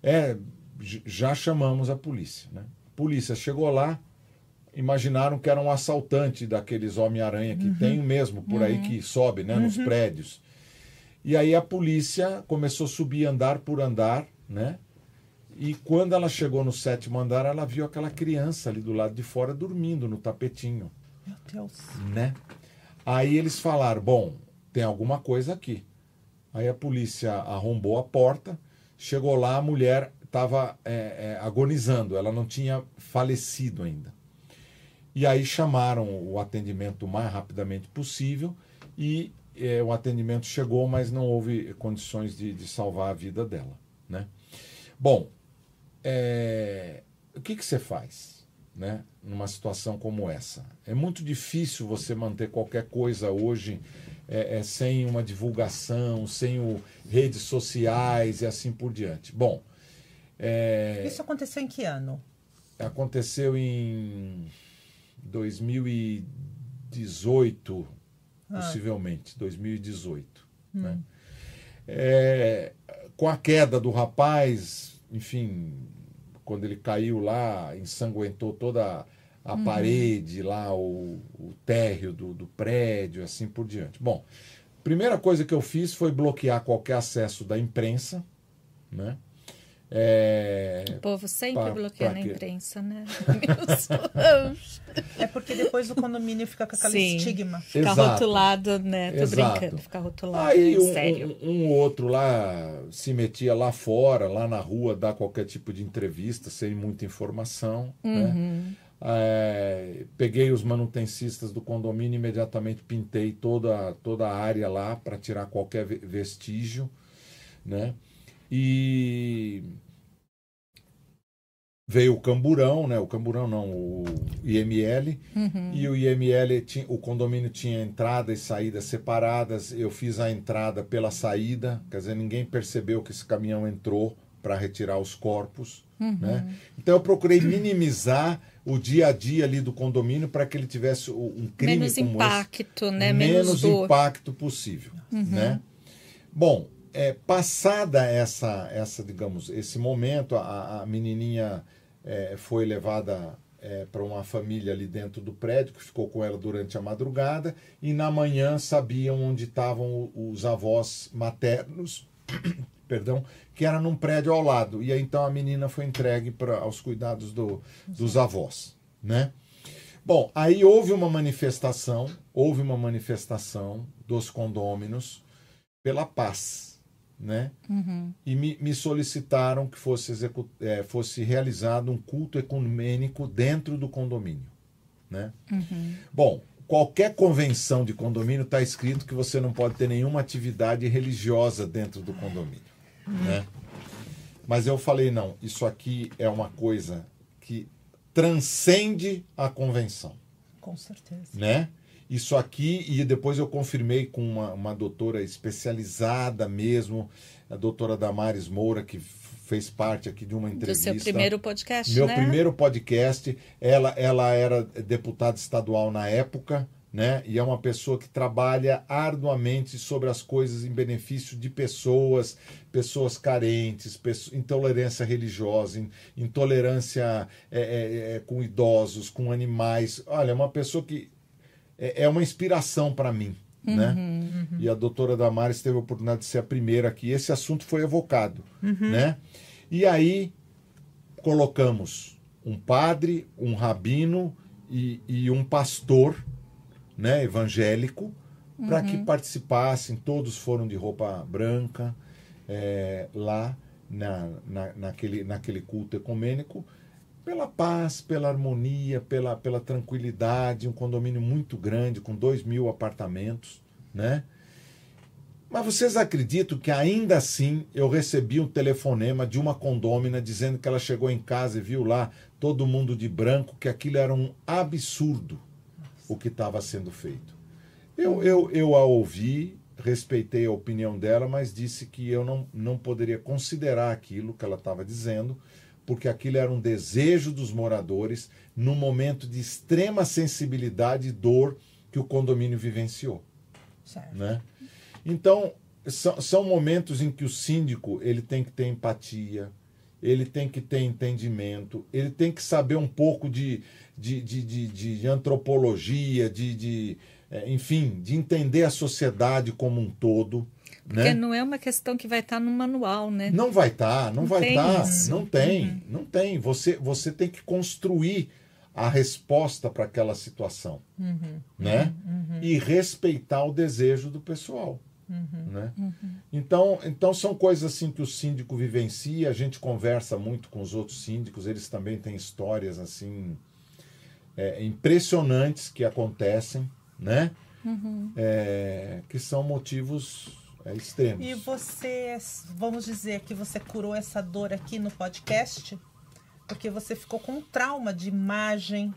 É, já chamamos a polícia. Né? A polícia chegou lá, imaginaram que era um assaltante daqueles Homem-Aranha que uhum. tem mesmo por uhum. aí que sobe né, uhum. nos prédios. E aí a polícia começou a subir andar por andar, né? E quando ela chegou no sétimo andar, ela viu aquela criança ali do lado de fora dormindo no tapetinho. Meu Deus. Né? Aí eles falaram: bom, tem alguma coisa aqui. Aí a polícia arrombou a porta, chegou lá, a mulher estava é, é, agonizando, ela não tinha falecido ainda. E aí chamaram o atendimento o mais rapidamente possível e é, o atendimento chegou, mas não houve condições de, de salvar a vida dela. Né? Bom, é, o que, que você faz né, numa situação como essa? É muito difícil você manter qualquer coisa hoje é, é, sem uma divulgação, sem o, redes sociais e assim por diante. Bom. É, Isso aconteceu em que ano? Aconteceu em 2018, ah. possivelmente, 2018. Hum. Né? É, com a queda do rapaz, enfim, quando ele caiu lá, ensanguentou toda a uhum. parede lá, o, o térreo do, do prédio, assim por diante. Bom, primeira coisa que eu fiz foi bloquear qualquer acesso da imprensa, né? É, o povo sempre pra, bloqueia pra na imprensa, né? é porque depois o condomínio fica com aquele Sim, estigma. Fica Exato. rotulado, né? Tô Exato. brincando, fica rotulado. Aí um, sério. Um, um outro lá se metia lá fora, lá na rua, dar qualquer tipo de entrevista sem muita informação. Né? Uhum. Né? É, peguei os manutencistas do condomínio imediatamente pintei toda, toda a área lá para tirar qualquer vestígio, né? E veio o Camburão, né? O Camburão não, o IML. Uhum. E o IML, tinha, o condomínio tinha entrada e saída separadas. Eu fiz a entrada pela saída, quer dizer, ninguém percebeu que esse caminhão entrou para retirar os corpos. Uhum. Né? Então eu procurei minimizar o dia a dia ali do condomínio para que ele tivesse um crime menos impacto, esse, né? Menos, menos impacto possível, uhum. né? Bom, é, passada essa, essa, digamos, esse momento, a, a menininha é, foi levada é, para uma família ali dentro do prédio, que ficou com ela durante a madrugada, e na manhã sabiam onde estavam os avós maternos, perdão, que era num prédio ao lado. E aí então a menina foi entregue para aos cuidados do, dos avós, né? Bom, aí houve uma manifestação, houve uma manifestação dos condôminos pela paz né? Uhum. E me, me, solicitaram que fosse, é, fosse realizado um culto ecumênico dentro do condomínio, né? Uhum. Bom, qualquer convenção de condomínio está escrito que você não pode ter nenhuma atividade religiosa dentro do condomínio, uhum. né? Mas eu falei não, isso aqui é uma coisa que transcende a convenção. Com certeza. Né? Isso aqui, e depois eu confirmei com uma, uma doutora especializada mesmo, a doutora Damares Moura, que fez parte aqui de uma entrevista. Do seu primeiro podcast, Meu né? primeiro podcast. Ela, ela era deputada estadual na época, né? E é uma pessoa que trabalha arduamente sobre as coisas em benefício de pessoas, pessoas carentes, pessoas, intolerância religiosa, intolerância é, é, é, com idosos, com animais. Olha, é uma pessoa que é, é uma inspiração para mim. Uhum, né? Uhum. E a doutora Damares teve a oportunidade de ser a primeira aqui. Esse assunto foi evocado. Uhum. Né? E aí colocamos um padre, um rabino e, e um pastor né, evangélico para que uhum. participassem. Todos foram de roupa branca é, lá na, na, naquele, naquele culto ecumênico pela paz, pela harmonia, pela, pela tranquilidade, um condomínio muito grande, com dois mil apartamentos, né? Mas vocês acreditam que ainda assim eu recebi um telefonema de uma condômina dizendo que ela chegou em casa e viu lá todo mundo de branco, que aquilo era um absurdo o que estava sendo feito. Eu, eu, eu a ouvi, respeitei a opinião dela, mas disse que eu não, não poderia considerar aquilo que ela estava dizendo, porque aquilo era um desejo dos moradores num momento de extrema sensibilidade e dor que o condomínio vivenciou. Certo. Né? Então, são, são momentos em que o síndico ele tem que ter empatia, ele tem que ter entendimento, ele tem que saber um pouco de, de, de, de, de antropologia, de, de, é, enfim, de entender a sociedade como um todo. Porque né? não é uma questão que vai estar tá no manual, né? Não vai estar, tá, não, não, vai estar, tá, não tem, uhum. não tem. Você, você tem que construir a resposta para aquela situação, uhum. né? Uhum. E respeitar o desejo do pessoal. Uhum. Né? Uhum. Então, então são coisas assim que o síndico vivencia, a gente conversa muito com os outros síndicos, eles também têm histórias assim é, impressionantes que acontecem, né? Uhum. É, que são motivos é, extremos. E você, vamos dizer que você curou essa dor aqui no podcast, porque você ficou com trauma de imagem,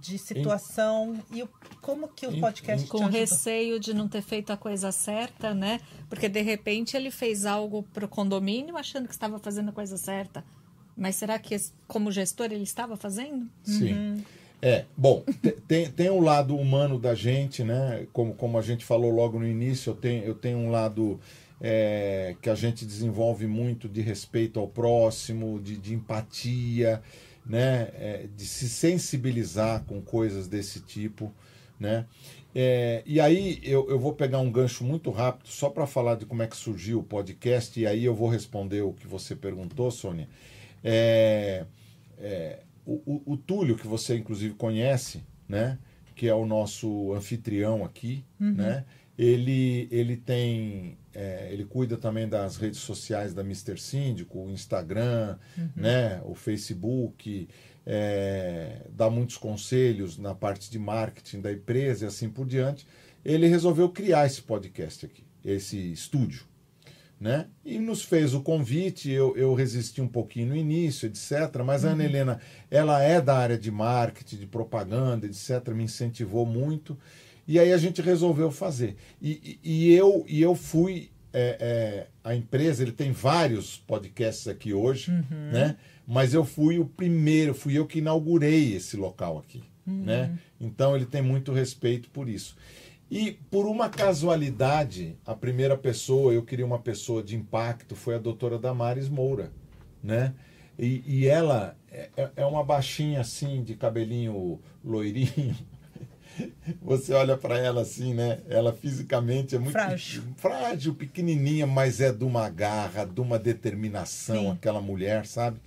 de situação em, e como que o podcast em, com receio de não ter feito a coisa certa, né? Porque de repente ele fez algo para o condomínio achando que estava fazendo a coisa certa, mas será que como gestor ele estava fazendo? Sim. Uhum. É, bom, tem, tem um lado humano da gente, né? Como, como a gente falou logo no início, eu tenho, eu tenho um lado é, que a gente desenvolve muito de respeito ao próximo, de, de empatia, né, é, de se sensibilizar com coisas desse tipo, né? É, e aí eu, eu vou pegar um gancho muito rápido só para falar de como é que surgiu o podcast e aí eu vou responder o que você perguntou, Sônia. É, é, o, o, o, Túlio, que você inclusive conhece, né? Que é o nosso anfitrião aqui, uhum. né? Ele, ele tem é, ele cuida também das redes sociais da Mr. Síndico, o Instagram, uhum. né, o Facebook, é, dá muitos conselhos na parte de marketing da empresa e assim por diante. Ele resolveu criar esse podcast aqui, esse estúdio. Né? E nos fez o convite, eu, eu resisti um pouquinho no início, etc. Mas uhum. a Ana uhum. Helena, ela é da área de marketing, de propaganda, etc. Me incentivou muito. E aí a gente resolveu fazer. E, e, e eu, e eu fui. É, é, a empresa, ele tem vários podcasts aqui hoje, uhum. né? Mas eu fui o primeiro, fui eu que inaugurei esse local aqui, uhum. né? Então ele tem muito respeito por isso. E por uma casualidade, a primeira pessoa, eu queria uma pessoa de impacto, foi a doutora Damares Moura, né? E, e ela é, é, é uma baixinha assim, de cabelinho loirinho, você olha para ela assim, né? Ela fisicamente é muito frágil, frágil pequenininha, mas é de uma garra, de uma determinação, Sim. aquela mulher, sabe?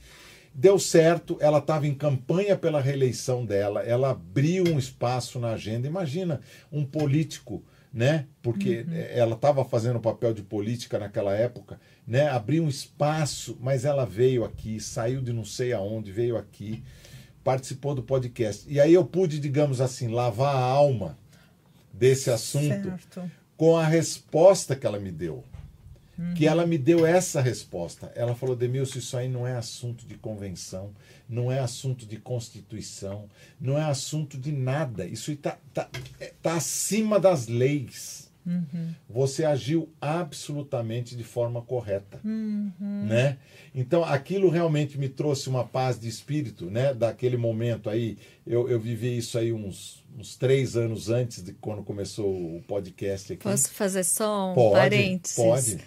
Deu certo, ela estava em campanha pela reeleição dela, ela abriu um espaço na agenda. Imagina um político, né? Porque uhum. ela estava fazendo papel de política naquela época, né? Abriu um espaço, mas ela veio aqui, saiu de não sei aonde, veio aqui participou do podcast. E aí eu pude, digamos assim, lavar a alma desse assunto certo. com a resposta que ela me deu. Uhum. Que ela me deu essa resposta. Ela falou, Demilson, isso aí não é assunto de convenção, não é assunto de constituição, não é assunto de nada. Isso está tá, tá acima das leis. Uhum. Você agiu absolutamente de forma correta, uhum. né? Então aquilo realmente me trouxe uma paz de espírito, né? Daquele momento aí, eu, eu vivi isso aí uns, uns três anos antes de quando começou o podcast aqui. Posso fazer só um pode, parênteses? Pode.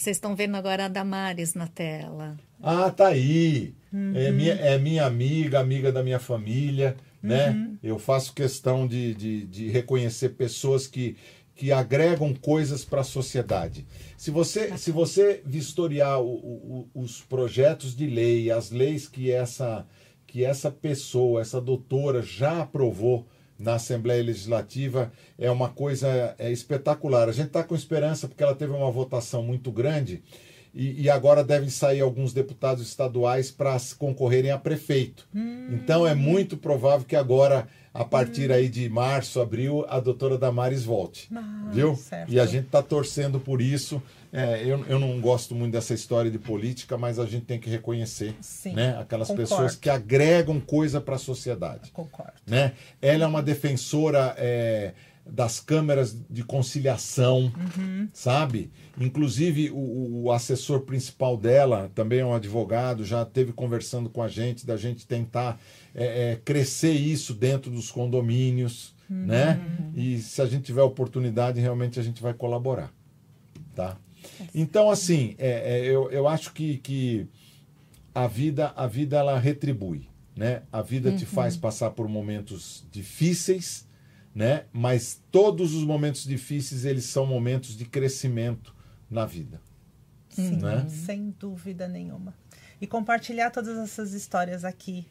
Vocês estão vendo agora a Damares na tela. Ah, tá aí. Uhum. É, minha, é minha amiga, amiga da minha família, né? Uhum. Eu faço questão de, de, de reconhecer pessoas que que agregam coisas para a sociedade. Se você, se você vistoriar o, o, os projetos de lei, as leis que essa, que essa pessoa, essa doutora já aprovou na Assembleia Legislativa, é uma coisa é, espetacular. A gente está com esperança porque ela teve uma votação muito grande e, e agora devem sair alguns deputados estaduais para concorrerem a prefeito. Hum. Então é muito provável que agora a partir hum. aí de março, abril, a doutora Damares volte. Ah, viu? Certo. E a gente está torcendo por isso. É, eu, eu não gosto muito dessa história de política, mas a gente tem que reconhecer Sim, né? aquelas concordo. pessoas que agregam coisa para a sociedade. Concordo. Né? Ela é uma defensora. É, das câmeras de conciliação, uhum. sabe? Inclusive, o, o, assessor principal dela, também é um advogado, já teve conversando com a gente, da gente tentar é, é, crescer isso dentro dos condomínios, uhum. né? E se a gente tiver oportunidade, realmente a gente vai colaborar, tá? Então, assim, é, é, eu, eu acho que, que a vida, a vida ela retribui, né? A vida uhum. te faz passar por momentos difíceis, né? Mas todos os momentos difíceis eles são momentos de crescimento na vida. Sim, né? sem dúvida nenhuma. E compartilhar todas essas histórias aqui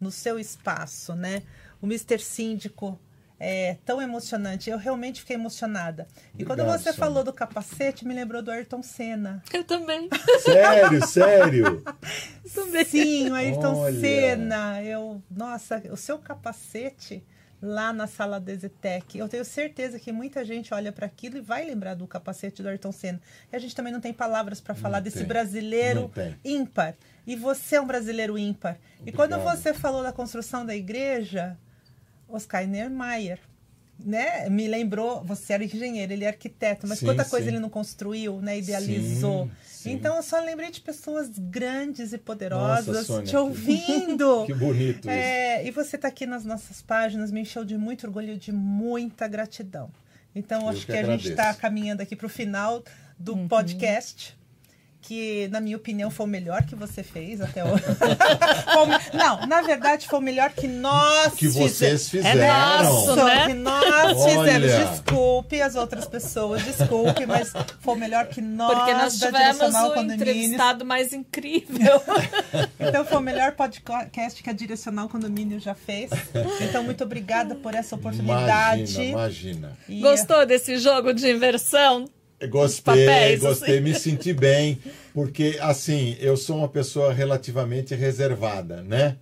no seu espaço, né? O Mr. Síndico é tão emocionante. Eu realmente fiquei emocionada. E Obrigado, quando você Sônia. falou do capacete, me lembrou do Ayrton Senna. Eu também. Sério, sério? Sim, o Ayrton Olha. Senna. Eu, nossa, o seu capacete lá na sala da Zetec. Eu tenho certeza que muita gente olha para aquilo e vai lembrar do capacete do Ayrton Senna. E a gente também não tem palavras para falar não desse tem. brasileiro ímpar. E você é um brasileiro ímpar. Obrigado. E quando você falou da construção da igreja, Oscar Niemeyer, né? Me lembrou, você era engenheiro, ele é arquiteto, mas sim, quanta coisa ele não construiu, né? Idealizou. Sim, sim. Então eu só lembrei de pessoas grandes e poderosas Nossa, Sônia, te ouvindo. Que, que bonito é, isso. E você está aqui nas nossas páginas, me encheu de muito orgulho, de muita gratidão. Então eu acho que, que a gente está caminhando aqui para o final do uhum. podcast que, na minha opinião, foi o melhor que você fez até hoje. não, na verdade, foi o melhor que nós Que vocês fizeram. É nosso, né? Que nós Olha. fizemos. Desculpe as outras pessoas, desculpe, mas foi o melhor que nós Porque nós tivemos o entrevistado mais incrível. então, foi o melhor podcast que a Direcional Condomínio já fez. Então, muito obrigada por essa oportunidade. Imagina, imagina. E... Gostou desse jogo de inversão? Gostei, papéis, gostei, assim. me senti bem, porque assim, eu sou uma pessoa relativamente reservada, né?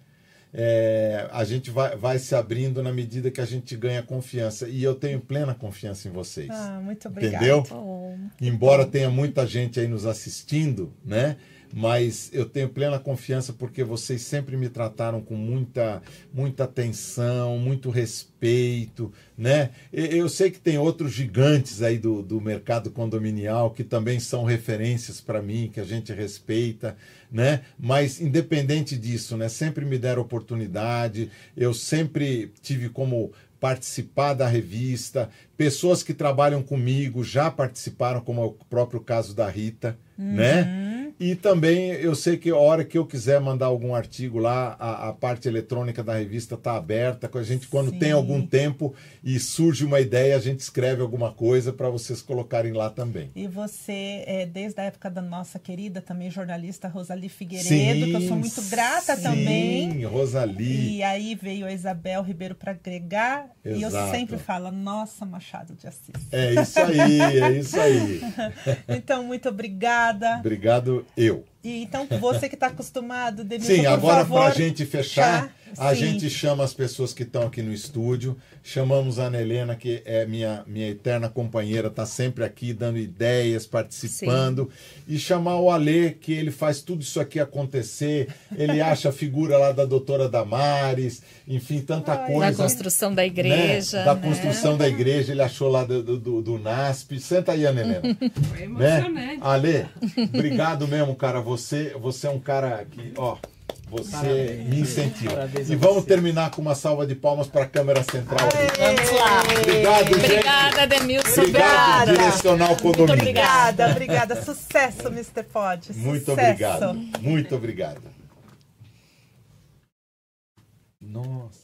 É, a gente vai, vai se abrindo na medida que a gente ganha confiança. E eu tenho plena confiança em vocês. Ah, muito obrigada. Entendeu? Oh, Embora tenha muita gente aí nos assistindo, né? Mas eu tenho plena confiança porque vocês sempre me trataram com muita, muita atenção, muito respeito, né? Eu sei que tem outros gigantes aí do, do mercado condominial que também são referências para mim, que a gente respeita, né? Mas independente disso, né? Sempre me deram oportunidade, eu sempre tive como participar da revista, pessoas que trabalham comigo já participaram, como é o próprio caso da Rita? Uhum. né? E também eu sei que a hora que eu quiser mandar algum artigo lá, a, a parte eletrônica da revista está aberta. A gente, quando Sim. tem algum tempo e surge uma ideia, a gente escreve alguma coisa para vocês colocarem lá também. E você, é, desde a época da nossa querida também jornalista Rosali Figueiredo, sim, que eu sou muito grata sim, também. Sim, Rosali. E aí veio a Isabel Ribeiro para agregar. Exato. E eu sempre falo, nossa, Machado de Assis. É isso aí, é isso aí. então, muito obrigada. Obrigado eu. E então, você que está acostumado, Denilson, Sim, agora para a gente fechar, a gente chama as pessoas que estão aqui no estúdio, chamamos a Ana Helena, que é minha, minha eterna companheira, está sempre aqui dando ideias, participando, Sim. e chamar o Alê, que ele faz tudo isso aqui acontecer, ele acha a figura lá da doutora Damares, enfim, tanta Ai, coisa. Da construção da igreja. Né? Da né? construção da igreja, ele achou lá do, do, do NASP. Senta aí, Ana Helena. Foi emocionante. Né? Alê, obrigado mesmo, cara, você você, você é um cara que, ó, você Parabéns. me incentiva. Parabéns e vamos você. terminar com uma salva de palmas para a câmera central. Vamos lá. Obrigado, gente. Obrigada, Demilson. Obrigado, Direcional Condomínio. Muito obrigada, obrigada. Sucesso, Mr. Pod. Muito obrigado. Muito obrigado. Nossa.